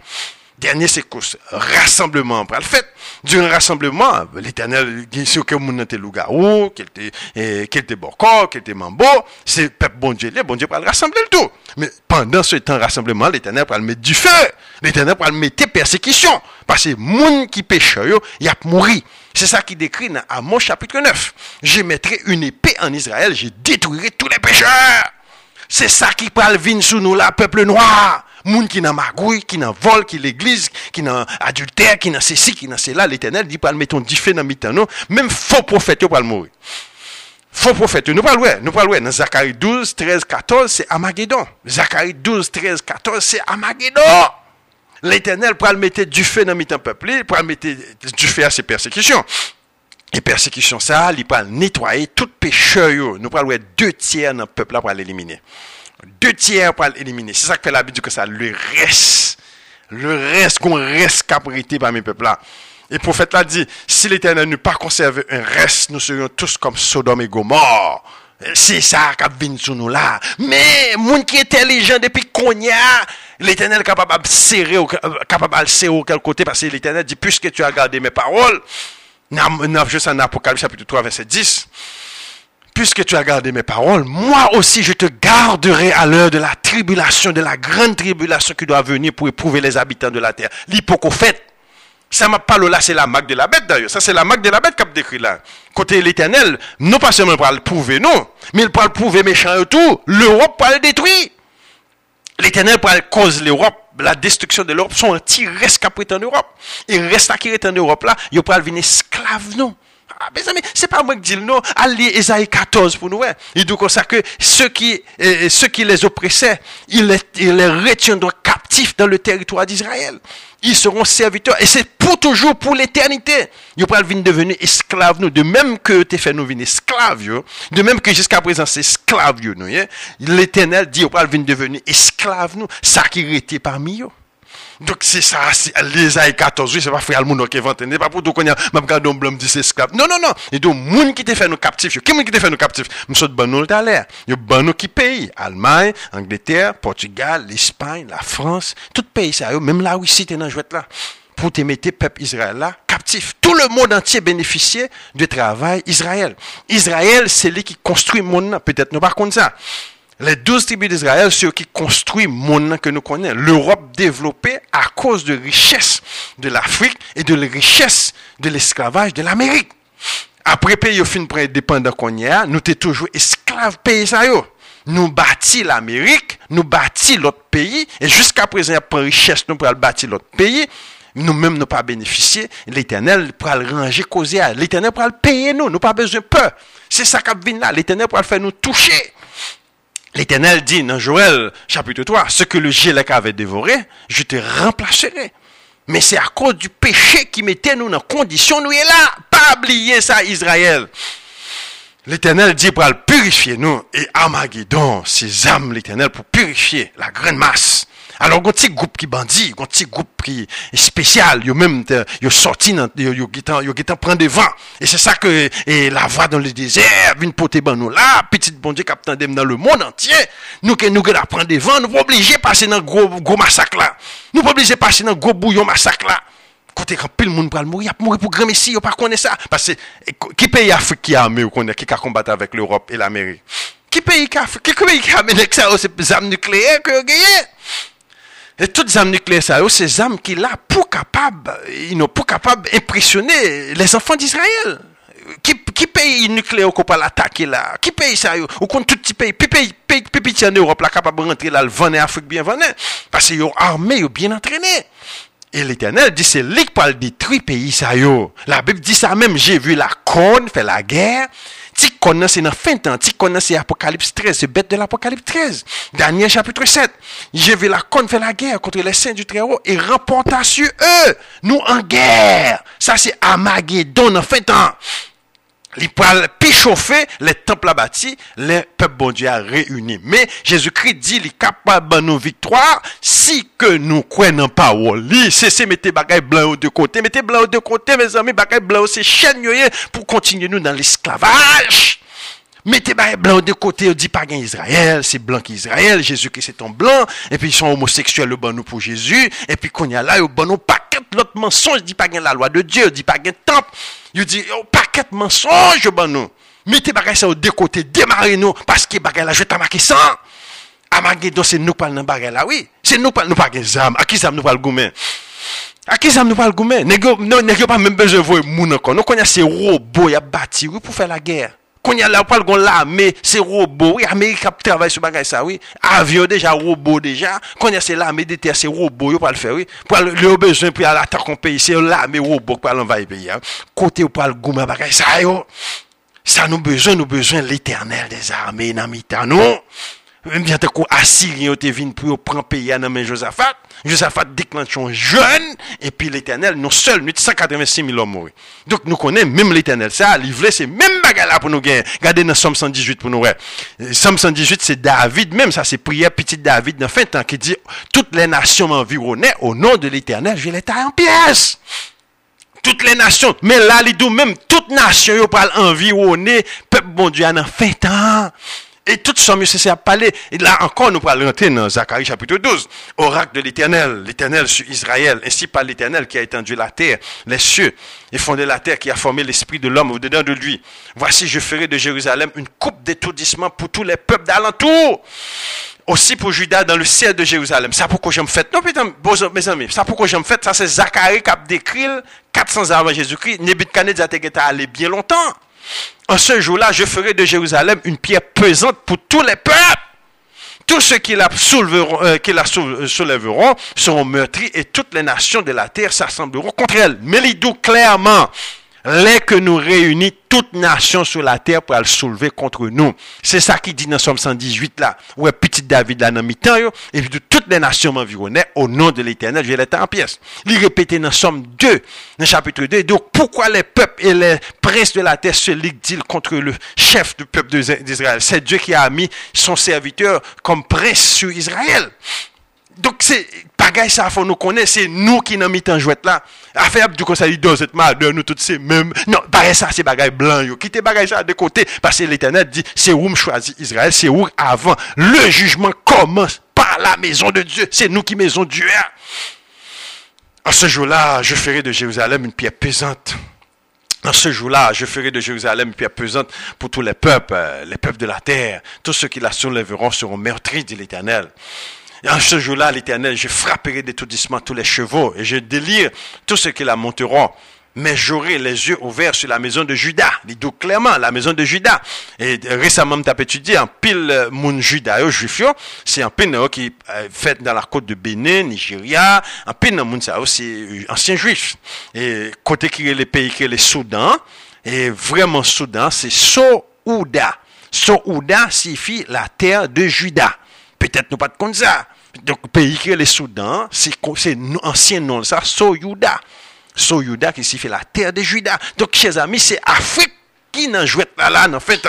Dernier secousse, rassemblement pour le fait. Le rassemblement, l'éternel, sûr que mon était loup-garou, qu'il était, eh, qu'il était bocor, qu'il était mambo, c'est peuple bon Dieu, le bon Dieu pour le rassembler le tout. Mais pendant ce temps rassemblement, l'éternel pour le mettre du feu. L'éternel pour le mettre persécution. Parce que moun qui pêche, il a mouru. C'est ça qui décrit dans Amos chapitre 9. Je mettrai une épée en Israël, je détruirai tous les pécheurs. C'est ça qui parle vin sous nous là, peuple noir. Moun qui n'a magouille, qui n'a vol, qui l'église, qui n'a adultère, qui n'a ceci, qui n'a cela. L'éternel dit pas le mettons du feu dans mitano. Même faux prophète, pas le mourir. Faux prophète, nous parlons, nous parlons. Dans Zacharie 12, 13, 14, c'est Amageddon. Zacharie 12, 13, 14, c'est Amageddon. L'Éternel pour le mettre du feu dans le peuple, pour mettre du feu à ses persécutions. Et persécutions ça, il peut nettoyer tout pécheur. Nous parlons deux tiers dans le peuple pour l'éliminer. Deux tiers pour l'éliminer. C'est ça que fait la Bible que ça, le reste. Le reste qu'on reste caprité par mes peuples là. Et le prophète l'a dit, si l'Éternel n'eût pas conservé un reste, nous serions tous comme Sodome et Gomorre. C'est ça qui vient sur nous là. Mais, monde qui est intelligent depuis qu'on y a, l'éternel est capable de serrer, capable de serrer quel côté, parce que l'éternel dit, puisque tu as gardé mes paroles, juste en Apocalypse chapitre 3, verset 10, puisque tu as gardé mes paroles, moi aussi je te garderai à l'heure de la tribulation, de la grande tribulation qui doit venir pour éprouver les habitants de la terre. L'hypocophète. Ça m'a pas là, c'est la marque de la bête d'ailleurs. Ça, c'est la marque de la bête qu'a décrit là. Côté l'éternel, non pas seulement pour le prouver, non, mais il pour le prouver méchant et tout, l'Europe pour le détruire. L'éternel pour cause l'Europe, la destruction de l'Europe, son anti reste en Europe. Il reste à qui est en Europe là, il pour venir esclave, non. Ah, mes amis, c'est pas moi qui dis nom. Allez, Esaïe 14 pour nous. Il dit comme ça que ceux qui, euh, ceux qui les oppressaient, ils les, ils les retiendront captifs dans le territoire d'Israël. Ils seront serviteurs. Et c'est pour toujours, pour l'éternité. Ils venir devenir esclaves, nous. De même que tu fait nous venir esclaves, yo. De même que jusqu'à présent, c'est esclaves, nous. L'éternel dit, ils venir devenir esclaves, nous. Ça qui était parmi eux. Donc c'est ça, les années 14, oui, c'est pas frère Almono qui inventé, n'est pas pour tout qu'on a, m'a regardé un blanc dit c'est esclave. Non, non, non. Et donc, moun qui te fait nous captifs, qui moun qui te fait nous captifs? Monsieur ban nous l'air. Yo ban nous qui paye? Allemagne, Angleterre, Portugal, l'Espagne, la France, tout pays ça, même là où ici t'es dans jouet là. Pour te mettre peuple Israël là, captif. Tout le monde entier bénéficiait du travail Israël. Israël, c'est lui qui construit le monde, peut-être nous par contre ça. Les douze tribus d'Israël, ceux qui construisent monde que nous connaissons. L'Europe développée à cause de richesse de l'Afrique et de la richesse de l'esclavage de l'Amérique. Après pays fin pour indépendant qu'on y a, nous sommes toujours esclaves pays ça Nous bâtis l'Amérique, nous bâtis l'autre pays, et jusqu'à présent, pas richesse nous pour bâtir l'autre pays. Nous-mêmes, nous pas bénéficier. L'éternel pour le ranger, causer. L'éternel pour le payer nous. Nous pas besoin de peur. C'est ça qui vient là. L'éternel pour le faire nous toucher. L'Éternel dit dans Joël chapitre 3, ce que le gélec avait dévoré, je te remplacerai. Mais c'est à cause du péché qui mettait nous dans condition, nous est là. Pas oublier ça, Israël. L'Éternel dit pour purifier nous. Et Armageddon, ses âmes, l'Éternel, pour purifier la grande masse. Alors, un petit groupe qui bandit, un petit groupe qui est spécial, yo même, yo sorti, yo, prend des vents. Et c'est ça que, et la voix dans le désert, une pote ban nous là, petite bon Dieu qui dans le monde entier. Nous, que nous, que la prendre des vents, nous pas obligés de passer dans gros, gros massacre là. Nous pas obligés de passer dans gros bouillon massacre là. Côté quand pile monde pour mourir, mourir pour grand messie, yo pas connaît ça. Parce que, qui pays Afrique qui a armé, qui a combattu avec l'Europe et l'Amérique? Qui pays qui a, qui pays qui a amené ça, c'est armes nucléaires que vous et toutes les armes nucléaires, des armes qui là pour capable, ils n'ont pas capable d'impressionner les enfants d'Israël. Qui, qui pays nucléaire qu'on peut l'attaquer là? Qui pays ça, ou contre tout petit pays? Puis pays, pays, pays, en Europe là, capable de rentrer là, le en Afrique bien venir. Parce qu'ils ont armé, ils ont bien entraîné. Et l'Éternel dit, c'est lui qui parle détruire pays ça. La Bible dit ça même, j'ai vu la corne faire la guerre. Ti konan se nan fin tan, ti konan se apokalips 13, se bet de l'apokalips 13. Daniel chapitre 7, je ve la kon fe la ger kontre les saints du Très-Haut et remporta sur eux, nou en ger. Sa se amage don nan fin tan. Il pral pi chauffer les temples bâtis, les peuples bon Dieu réunis. Mais Jésus-Christ dit, il est capable de nos victoires si que nous croyons pas li. Cessez mettez bagaille blanc de côté, mettez blanc de côté, mes amis, bagaille blanc c'est chaîne pour continuer nous dans l'esclavage. Mettez blanc de côté, on dit pas gain Israël, c'est blanc qui Israël, Jésus-Christ c'est un blanc, et puis ils sont homosexuels, le bon pour Jésus, et puis qu'on y a là, bon nous paquet l'autre mensonge dit pas la loi de Dieu, dit pas gain temple. Il dit un paquet mensonge oh, ben nous. Mettez bagay ça au décoté, démarrez nous parce que bagay là je t'ai marqué ça. Ah, Amagé donc c'est nous pas dans bagay là oui, c'est nous pas nous pas gain zam, à qui zam nous non, pas le goumen. A ki zam nou pal goumen? Nè gyo pa mèm bejè vwe moun ankon. Nou konye se robo ya bati wè pou fè la gèr. Quand y a l'armée, c'est robot. Oui, Amérique a travaillé sur bagay ça, oui. Avion déjà, robot déjà. Quand y a c'est l'armée de terre, c'est robot, yo pas le faire, oui. Pour le besoin, pour l'attaque en pays, c'est l'armée robot pour l'envahir pays, hein. Côté ou pas le bagay ça, yo. Ça nous besoin, nous besoin l'éternel des armées, nous. Même bien que Assyrien te venu pour prendre pays à main Josaphat. Josaphat déclenche jeune, et puis l'éternel, nous seuls, nous 186 000 hommes morts. Donc nous connaissons même l'éternel. Ça a livré ces mêmes bagages là pour nous gagner. Regardez dans Somme 118 pour nous. Somme 118, c'est David même, ça c'est prière petit David dans fin temps qui dit, toutes les nations m'environnaient, au nom de l'éternel, je les taille en pièces toutes les nations. Mais là, les même toutes nations, ils parlent environner, peuple bon Dieu, en fin temps. Et tout ça, c'est à parler. Et là encore, nous parlons dans Zacharie chapitre 12. Oracle de l'éternel, l'éternel sur Israël, ainsi par l'éternel qui a étendu la terre, les cieux, et fondé la terre, qui a formé l'esprit de l'homme au-dedans de lui. Voici, je ferai de Jérusalem une coupe d'étourdissement pour tous les peuples d'alentour. Aussi pour Judas dans le ciel de Jérusalem. Ça pourquoi je me fais. Non, putain, mes amis, ça pourquoi je me fais. Ça, c'est Zacharie qui a décrit 400 ans avant Jésus-Christ. Nebuchadnezzar était allé bien longtemps. En ce jour-là, je ferai de Jérusalem une pierre pesante pour tous les peuples. Tous ceux qui la, souleveront, euh, la soulèveront seront meurtris et toutes les nations de la terre s'assembleront contre elle. Mais il clairement, les que nous réunit toute nation sur la terre pour le soulever contre nous. C'est ça qui dit dans Somme 118 là, est petit David là dans mi-temps, et puis de toutes les nations m'environnaient, au nom de l'éternel, je vais l'être en pièces. Il répétait dans Somme 2, dans chapitre 2, donc pourquoi les peuples et les princes de la terre se liguent-ils contre le chef du peuple d'Israël? C'est Dieu qui a mis son serviteur comme prince sur Israël. Donc c'est bagay nous connaître, c'est nous qui n'avons mis en jouet là. Affaire du conseil de cette de nous tous c'est même non, c'est bagay blanc yo. Quittez bagay ça de côté parce que l'Éternel dit c'est où me choisit Israël, c'est où avant le jugement commence par la maison de Dieu. C'est nous qui maison Dieu. En ce jour-là, je ferai de Jérusalem une pierre pesante. En ce jour-là, je ferai de Jérusalem une pierre pesante pour tous les peuples, euh, les peuples de la terre. Tous ceux qui la soulèveront seront meurtris, dit l'Éternel. En ce jour-là, l'Éternel, je frapperai d'étourdissement tous les chevaux et je délire tous ceux qui la monteront. Mais j'aurai les yeux ouverts sur la maison de Judas. dit tout clairement, la maison de Judas. Et récemment, tu as étudié en pile euh, moun Judas, juif, c'est un pile qui est euh, fait dans la côte de Bénin, Nigeria. Un pile moun ça c'est euh, ancien juif. Et côté qui est les pays qui est les Soudan. Et vraiment Soudan, c'est Soouda. Soouda signifie la terre de Judas. Peut-être nous pas de compte ça. Donc, pays qui est le Soudan, c'est ancien nom, ça, Soyouda. Soyouda qui signifie la terre de Juda. Donc, chers amis, c'est Afrique qui n'en jouait là, là, en fait.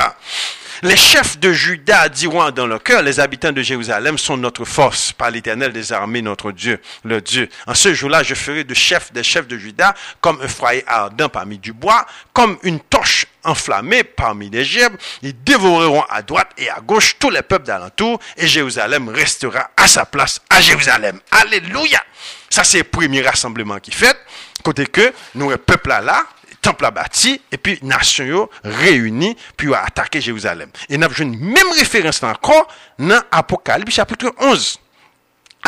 Les chefs de Juda diront dans leur cœur, les habitants de Jérusalem sont notre force, par l'éternel des armées, notre Dieu, le Dieu. En ce jour-là, je ferai de chefs des chefs de Juda comme un foyer ardent parmi du bois, comme une torche enflammée parmi les gerbes. Ils dévoreront à droite et à gauche tous les peuples d'alentour et Jérusalem restera à sa place à Jérusalem. Alléluia! Ça, c'est le premier rassemblement qui fait. Côté que, nous, le peuple là, temple a bâti, et puis nation réunis, puis a attaqué Jérusalem. Et nous avons une même référence encore dans Apocalypse chapitre 11.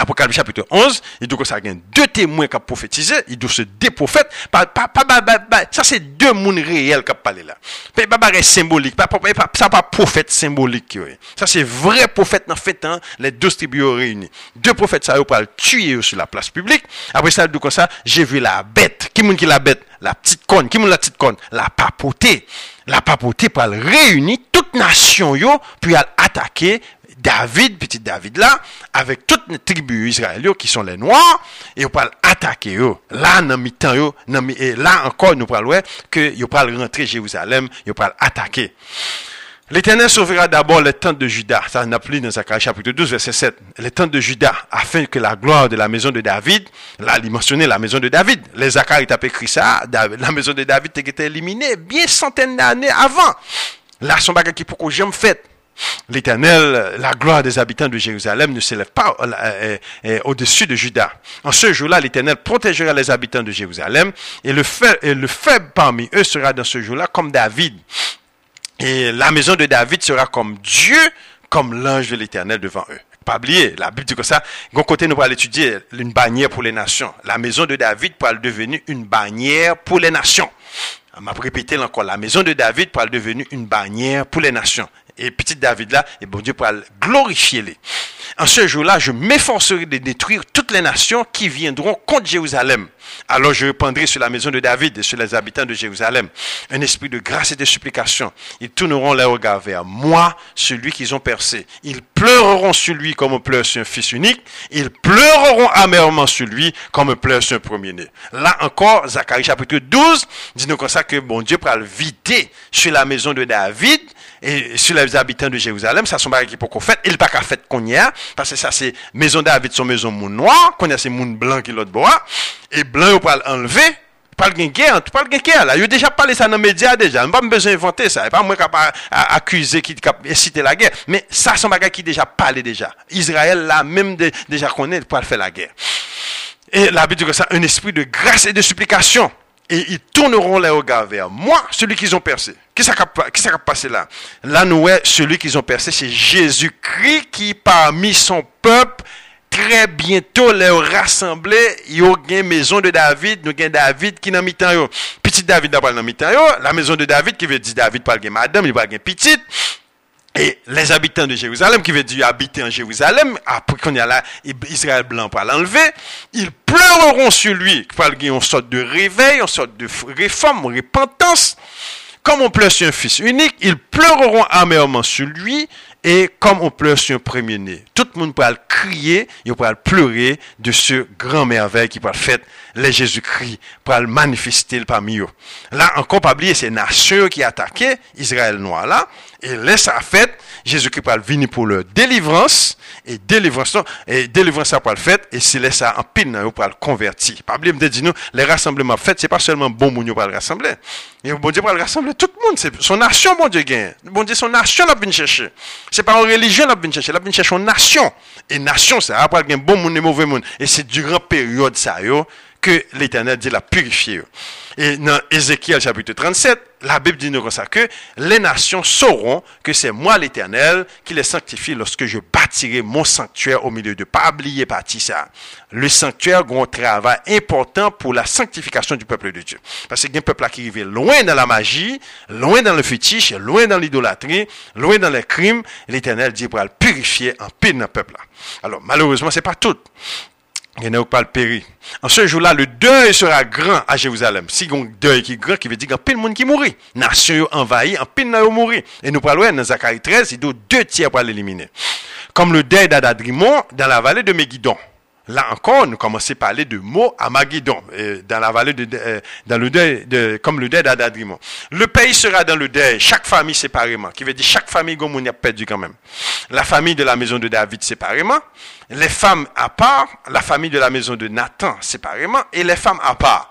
Apocalypse chapitre 11, il doit ça y deux témoins qui ont prophétisé, il doit se deux prophètes, ça c'est deux mondes réels qui ont parlé là. Pas, pas, symbolique, ça pas prophète symbolique, ça c'est vrai prophète dans fait temps, les deux tribus réunis. Deux prophètes, ça, ils le tuer sur la place publique. Après ça, comme ça, j'ai vu la bête. Qui moun qui la bête? La petite conne. Qui moun la petite conne? La papauté. La papauté pour réunir toute nation, yo, puis attaquer David, petit David là, avec toutes les tribus israéliennes qui sont les Noirs, et on peut attaquer eux. Là, dans mi-temps, et là encore, nous parlons que ils peut rentrer Jérusalem, ils peut attaquer. L'Éternel sauvera d'abord les tentes de Judas. Ça n'a plus dans Zacharie chapitre 12, verset 7. Les tentes de Judas, afin que la gloire de la maison de David, là, il mentionnait la maison de David. Les Zacharie t'a écrit ça, la maison de David était éliminée bien centaines d'années avant. Là, son bagage qui pourquoi j'aime fait l'Éternel, la gloire des habitants de Jérusalem ne s'élève pas euh, euh, euh, au-dessus de Judas. En ce jour-là, l'Éternel protégera les habitants de Jérusalem et le, faible parmi eux sera dans ce jour-là comme David. Et la maison de David sera comme Dieu, comme l'ange de l'Éternel devant eux. Pas oublier, la Bible dit que ça, côté, nous allons étudier une bannière pour les nations. La maison de David pourra devenir une bannière pour les nations. On m'a répété encore, la maison de David pourra devenir une bannière pour les nations et petit David là, et bon Dieu pourra glorifier les. En ce jour-là, je m'efforcerai de détruire toutes les nations qui viendront contre Jérusalem. Alors je répandrai sur la maison de David et sur les habitants de Jérusalem un esprit de grâce et de supplication. Ils tourneront leurs regards vers moi, celui qu'ils ont percé. Ils pleureront sur lui comme on pleure sur un fils unique. Ils pleureront amèrement sur lui comme on pleure sur un premier-né. Là encore, Zacharie chapitre 12 dit-nous comme ça que bon Dieu pourra le vider sur la maison de David et sur les habitants de Jérusalem, ça sont pas qui pour qu'on fait, il pas qu'à fait qu'on y a, parce que ça c'est maison David, son maison moun noir, qu'on a c'est moun blanc qui l'autre bois, et blanc, on peut l'enlever, pas le guerre, parles de guerre là. Il a déjà parlé ça dans les médias déjà. On pas besoin d'inventer ça. Et pas moi capable accuser qui inciter la guerre. Mais ça, un bagage qui déjà parlé déjà. Israël là, même déjà connaît pour faire la guerre. Et la Bible dit que ça, un esprit de grâce et de supplication et ils tourneront les regards vers moi, celui qu'ils ont percé. Qui s'est passé là? Là, nous, celui qu'ils ont percé, c'est Jésus-Christ qui, parmi son peuple, très bientôt les rassemblé, il y a une maison de David, nous avons David qui dans mi-temps Petit David dans mi-temps la maison de David qui veut dire David pas madame, il pas petite. Et les habitants de Jérusalem, qui veut habiter en Jérusalem, après qu'on y a là, Israël blanc pour l'enlever, ils pleureront sur lui, qu'il y une sorte de réveil, une sorte de réforme, repentance. Comme on pleure sur un fils unique, ils pleureront amèrement sur lui, et comme on pleure sur un premier-né. Tout le monde pourra crier, il pourra pleurer de ce grand merveille qui pourra faire les Jésus-Christ, pour le manifester parmi eux. Là, encore pas oublier, c'est nation qui attaqué Israël noir là, et laisse à fait, Jésus-Christ va venir pour leur délivrance, et délivrance, et délivrance pour le fait, et c'est laisse ça en pile pour le convertir. Pas oublier de dire nous, les rassemblements faits, c'est pas seulement bon moun pour le rassembler. Et bon Dieu pour le rassembler tout le monde, c'est son nation, bon Dieu gagne. Bon Dieu, son nation l'a venu chercher. C'est pas une religion l'a venu chercher, l'a venu chercher une nation. Et nation, c'est après un bon monde et mauvais monde. Et c'est durant période ça, yo, que l'Éternel dit la purifier. Et dans Ézéchiel chapitre 37, la Bible dit nous comme que les nations sauront que c'est moi l'Éternel qui les sanctifie lorsque je bâtirai mon sanctuaire au milieu de pas oublier partie ça. Le sanctuaire un travail important pour la sanctification du peuple de Dieu. Parce qu'il y a un peuple qui arrive loin dans la magie, loin dans le fétiche, loin dans l'idolâtrie, loin dans les crimes. L'Éternel dit pour le purifier en paix dans le peuple. Alors malheureusement c'est pas tout. Il pas le. En ce jour-là, le deuil sera grand à Jérusalem. Si un deuil qui est grand, qui veut dire qu'il y a plein de monde qui mourit. Nation envahie, en plein de mourir. Et nous parlons dans Zacharie 13, il y a deux tiers pour l'éliminer. Comme le deuil d'Adadrimon dans la vallée de Megiddo. Là encore, nous commençons à parler de mots à Magidon, dans la vallée de, euh, dans le deuil, de, comme le deuil d'Adadrimon. Le pays sera dans le deuil, chaque famille séparément, qui veut dire chaque famille Gomouni a perdu quand même. La famille de la maison de David séparément, les femmes à part, la famille de la maison de Nathan séparément, et les femmes à part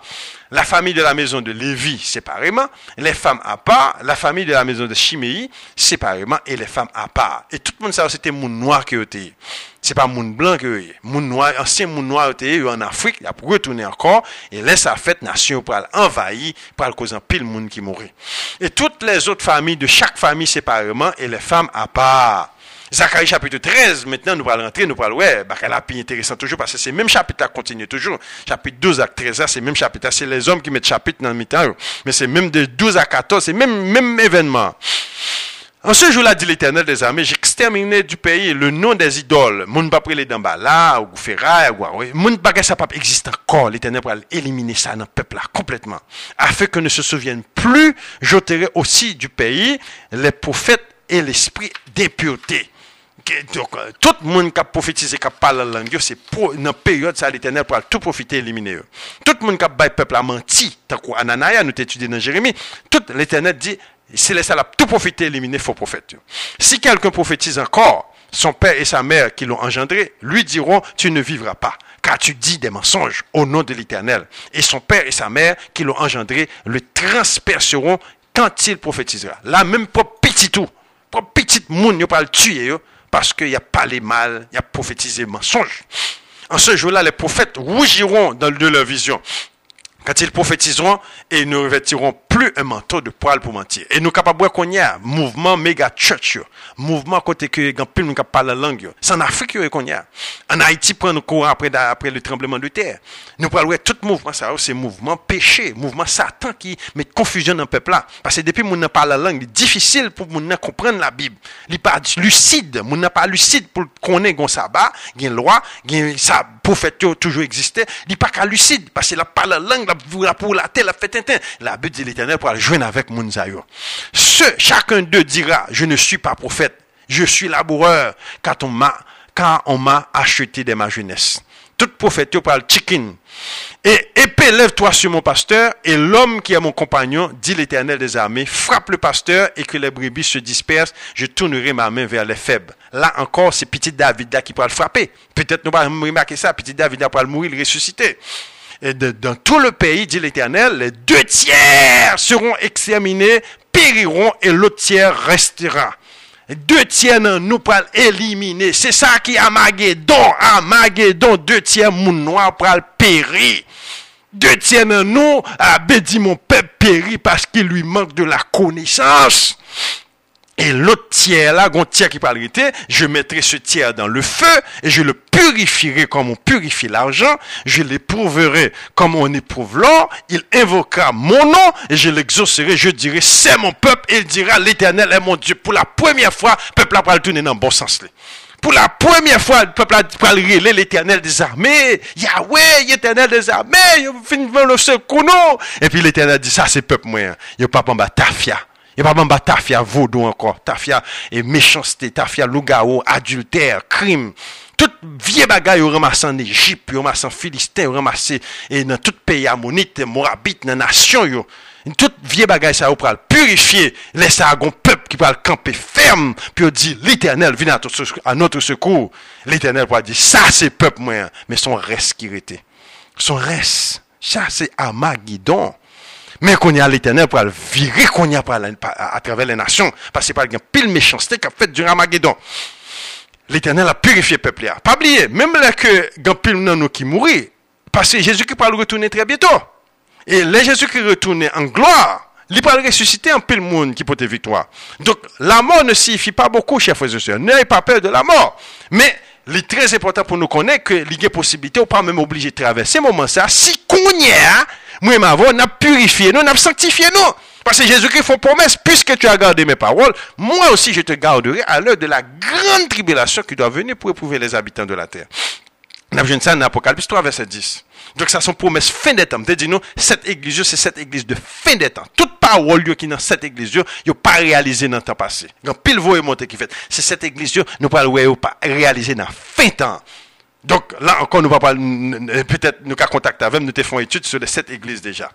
la famille de la maison de Lévi séparément, les femmes à part, la famille de la maison de Chiméi séparément et les femmes à part. Et tout le monde savait c'était moun noir qui était. C'est pas moun blanc qui était. Moun noir, ancien moun noir était en Afrique, il a retourné encore et laisse sa fête nation pour envahir, pour cause un pile monde qui mourit. Et toutes les autres familles de chaque famille séparément et les femmes à part. Zacharie chapitre 13, maintenant nous allons rentrer, nous allons ouais, bah, la intéressant toujours parce que c'est même chapitre qui continue toujours. Chapitre 12 à 13, c'est même chapitre, c'est les hommes qui mettent chapitre dans le mi-temps, mais c'est même de 12 à 14, c'est même même événement. En ce jour-là, dit l'Éternel des armées, j'exterminerai du pays le nom des idoles. Moun pas les d'Ambala, ou Ferraille, ou Moun pas ça pas existe encore. L'Éternel pour éliminer ça dans le peuple-là, complètement. Afin que ne se souviennent plus, j'ôterai aussi du pays les prophètes et l'esprit d'impureté donc, euh, tout le monde qui a prophétisé, qui a parlé la langue, c'est pour, dans période, ça, l'éternel pour tout profiter, éliminer Tout le monde qui a le peuple a menti, tant qu'Ananaya, nous étudié dans Jérémie, tout l'éternel dit, c'est laissé tout profiter, éliminer faux prophètes. Si quelqu'un prophétise encore, son père et sa mère qui l'ont engendré, lui diront, tu ne vivras pas, car tu dis des mensonges au nom de l'éternel. Et son père et sa mère qui l'ont engendré le transperceront quand il prophétisera. Là, même pour petit tout, pour petit monde, il pas le tuer, parce qu'il n'y a pas les mal, il y a prophétisé mensonge. En ce jour-là, les prophètes rougiront dans, de leur vision quand ils prophétiseront ils ne revêtiront plus un manteau de poil pour mentir. Et nous capables qu'on y a mouvement méga church, mouvement côté que grand plus nous parle la langue. C'est en Afrique qu'on y a. En Haïti prend nous courant après après le tremblement de terre. Nous parlons tout mouvement ça c'est mouvement péché, mouvement Satan qui met confusion dans le peuple là parce que depuis mon parle la langue, c'est difficile pour mon comprendre la Bible. Il pas lucide, mon pas lucide pour connaître un sabbat, une loi, ça prophète toujours existé, il pas lucide parce qu'il a pas la langue pour la terre, la fait La Bible pour aller joindre avec. Ce, chacun d'eux dira, je ne suis pas prophète, je suis laboureur, car on m'a, acheté de ma jeunesse. Tout prophète parle chicken. Et épée, lève-toi sur mon pasteur, et l'homme qui est mon compagnon, dit l'Éternel des armées, frappe le pasteur et que les brebis se dispersent, je tournerai ma main vers les faibles. Là encore, c'est petit David qui pourra le frapper. Peut-être nous allons remarquer ça, petit David pourra le mourir, le ressusciter et dans tout le pays, dit l'Éternel, les deux tiers seront exterminés, périront et l'autre tiers restera. Deux tiers nous pour éliminer. C'est ça qui a Magédon. À Magédon, deux tiers moun noir pour périr. Deux tiers nous a bédi mon peuple péri parce qu'il lui manque de la connaissance. Et l'autre tiers là, un tiers qui parle je mettrai ce tiers dans le feu et je le purifierai comme on purifie l'argent, je l'éprouverai comme on éprouve l'or, il invoquera mon nom et je l'exaucerai, je dirai c'est mon peuple et il dira l'éternel est mon Dieu. Pour la première fois, le peuple va le tourner dans le bon sens. Pour la première fois, le peuple a parlé l'éternel des armées. Yahweh, l'éternel des armées. Il fin le secours, Et puis l'éternel dit, ça c'est peuple moyen. Il n'y a pas de tafia. A pas de tafia vaudou encore. Tafia et méchanceté, tafia lougaou, adultère, crime. Tout vieux bagaille ont ramassé en Égypte, ont ramassé en Philistin, ont ramassé et dans tout pays ammonite, morabite, dans nation, tout vieux bagage ça pour purifier, laisser un peuple qui va camper ferme, puis dit l'éternel vient à notre secours. L'éternel va dire ça c'est peuple moyen, mais son reste qui était. Son reste, ça c'est Amagidon. Mais qu'on y a l'éternel pour le virer qu'on y a à, travers les nations, parce que pas une pile méchanceté qu'a fait durant Amagidon. L'éternel a purifié le peuple. Pas oublier, même là que grand pile nous qui mourit, parce que Jésus qui va retourner très bientôt. Et les Jésus qui retourne en gloire, il va ressusciter un pile monde qui peut être victoire. Donc, la mort ne signifie pas beaucoup, chers frères et sœurs. N'ayez pas peur de la mort. Mais, il est très important pour nous connaître que il y a possibilité ou pas même obligé de traverser ce moment ça. Si qu'on y est, moi et ma voix, on a purifié nous, on a sanctifié nous. Parce que Jésus-Christ fait promesse, puisque tu as gardé mes paroles, moi aussi je te garderai à l'heure de la grande tribulation qui doit venir pour éprouver les habitants de la terre. On a besoin ça dans Apocalypse 3, verset 10. Donc ça, c'est une promesse fin des temps. dit nous, cette église, c'est cette église de fin des temps. Toute parole qui est dans cette église, n'a pas réalisé dans le temps passé. Donc, pile voie monté qui fait. C'est cette église, nous pas pas réalisé dans fin temps. Donc là encore, nous va pas peut-être nous qu'à contacter avec nous font étude sur cette église déjà.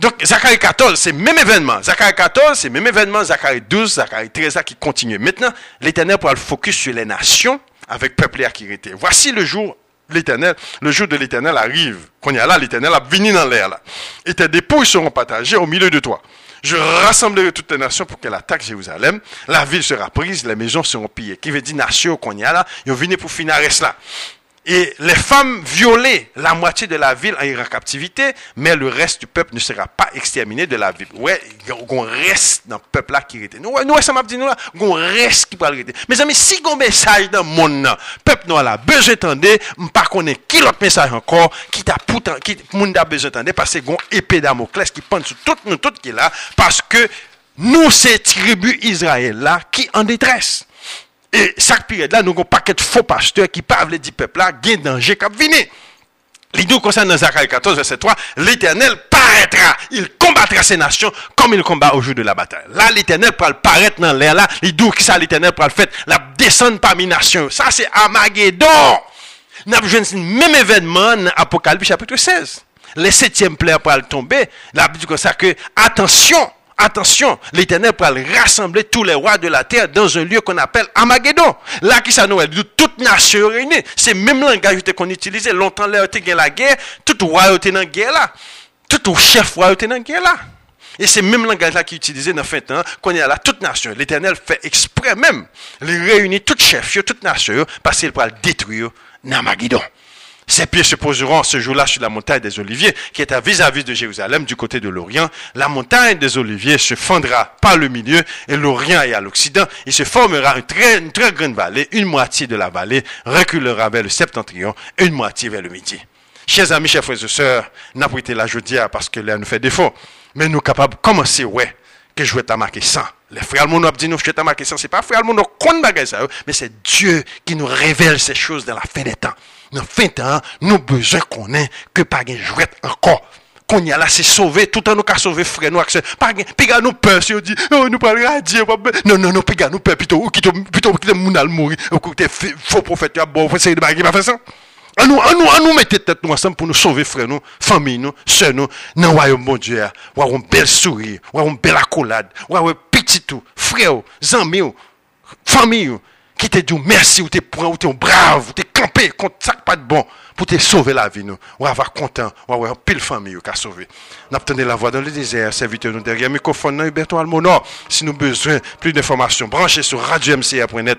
Donc Zacharie 14, c'est même événement. Zacharie 14, c'est même événement. Zacharie 12, Zacharie 13 qui continue. Maintenant, l'Éternel pourra le focus sur les nations avec peuple qui était. Voici le jour l'éternel, le jour de l'éternel arrive. Il y a là, l'éternel a venu dans l'air là. Et tes dépôts seront partagés au milieu de toi. Je rassemblerai toutes les nations pour qu'elle attaque Jérusalem. La ville sera prise, les maisons seront pillées. Qui veut dire nation qu'on y a là, ils venu pour finir cela. Et les femmes violaient la moitié de la ville en captivité, mais le reste du peuple ne sera pas exterminé de la ville. Ouais, on reste dans le peuple là qui était. Nous, nous, ça m'a dit nous là, on reste qui parle Mes amis, si on message dans le monde, peuple nous a besoin d'entendre, pas connaître qui l'autre message encore, qui t'a pourtant, qui, monde a besoin d'entendre, parce que on épée Damoclès qui pend sur tout nous, tout là, parce que nous, c'est tribu Israël là, qui en détresse. Et chaque période là, nous avons un paquet faux pasteurs qui parlent du peuple là, y a danger qui venir. Nous concerne dans Zacharie 14, verset 3, l'éternel paraîtra, il combattra ces nations comme il combat au jour de la bataille. Là, l'éternel pourra paraître dans l'air là, dit que ça l'éternel pourra le faire, la descendre parmi les nations. Ça, c'est Armageddon. Nous avons le même événement dans Apocalypse chapitre 16. Les septièmes plaies pourra tomber. La Bible dit comme ça que, attention, Attention, l'Éternel pourra rassembler tous les rois de la terre dans un lieu qu'on appelle Amageddon. Là, qui ça nous de toute nation réunie. C'est même langage qu'on utilisait. Longtemps, là, était la guerre. Tout roi dans la guerre là. Tout chef roi était dans la guerre là. Et c'est même langage là qui est utilisé dans le fin temps, qu'on est là, toute nation. L'Éternel fait exprès même, les réunir, toutes chefs, toute nation, parce qu'il pourra détruire Namageddon. Ses pieds se poseront ce jour-là sur la montagne des Oliviers, qui est à vis-à-vis de Jérusalem, du côté de l'Orient. La montagne des Oliviers se fendra par le milieu, et l'Orient est à l'Occident. Il se formera une très, une très grande vallée. Une moitié de la vallée reculera vers le septentrion, et une moitié vers le midi. Chers amis, chers frères et sœurs, n'a pas été la jodia parce que l'air nous fait défaut. Mais nous capables de commencer, ouais, que je vais marquer ça. Les frères nous dit nous, je vais marquer ça. C'est pas frères Almono qu'on ça, mais c'est Dieu qui nous révèle ces choses dans la fin des temps. Dans fin temps, nous besoin qu'on ait que pas de jouet encore. Qu'on y a là, c'est sauvé, tout en nous qu'à sauver frère nous, pas puis nous peur, si on dit, oh, nous pas Dieu, non, non, non, puis nous peur, plutôt, plutôt, plutôt, plutôt, moun al mourir, ou que faux prophète, bon, essayer de baguer, pas ça. À nous, à nous, à nous mettre tête nous ensemble pour nous sauver frère nous, famille nous, sœurs nous, dans le bon Dieu, ou un bel sourire, ou une belle accolade, ou un petit tout, frère, amis, famille, qui te dit merci, ou t'es ou t'es brave, ou t'es campé contre ça pas de bon, pour te sauver la vie, nous. On va avoir content, on va avoir pile famille qui a sauvé. Obtenons la voix dans le désert, serviteur nous derrière microphone, Almonor. Si nous besoin plus d'informations, branchez sur radio-mca.net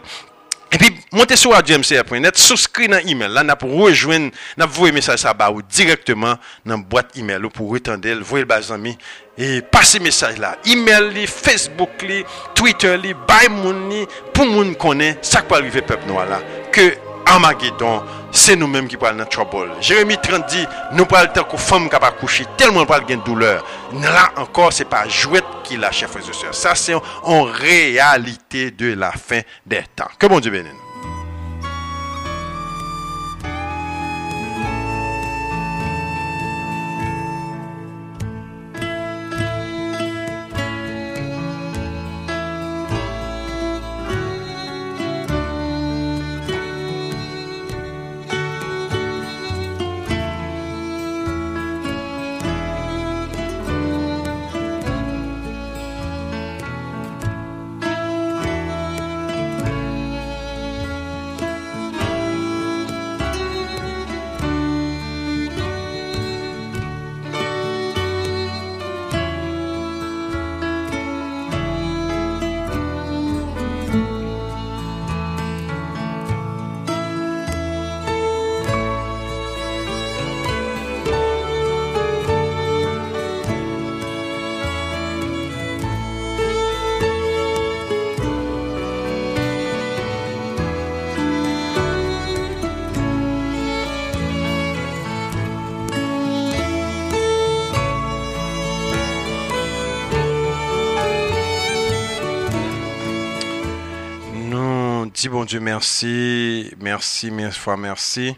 E pi monte sou radio mcr.net, souskri nan email la, nan pou rejoen, nan pou voye mesaj sa ba ou direktman nan boite email ou pou retandel, voye l bazan mi. E pase mesaj la, email li, Facebook li, Twitter li, bay moun li, pou moun konen, sak pa rive pep nou ala. Ke C'est nous-mêmes qui parlons de trouble. Jérémie 30 dit, nous parlons tant que femme qui pas coucher, tellement parle de douleur. Là encore, c'est pas jouet qui l'a, chef et sœurs. Ça, c'est en réalité de la fin des temps. Que bon Dieu bénisse. Dieu merci, merci, mille fois merci.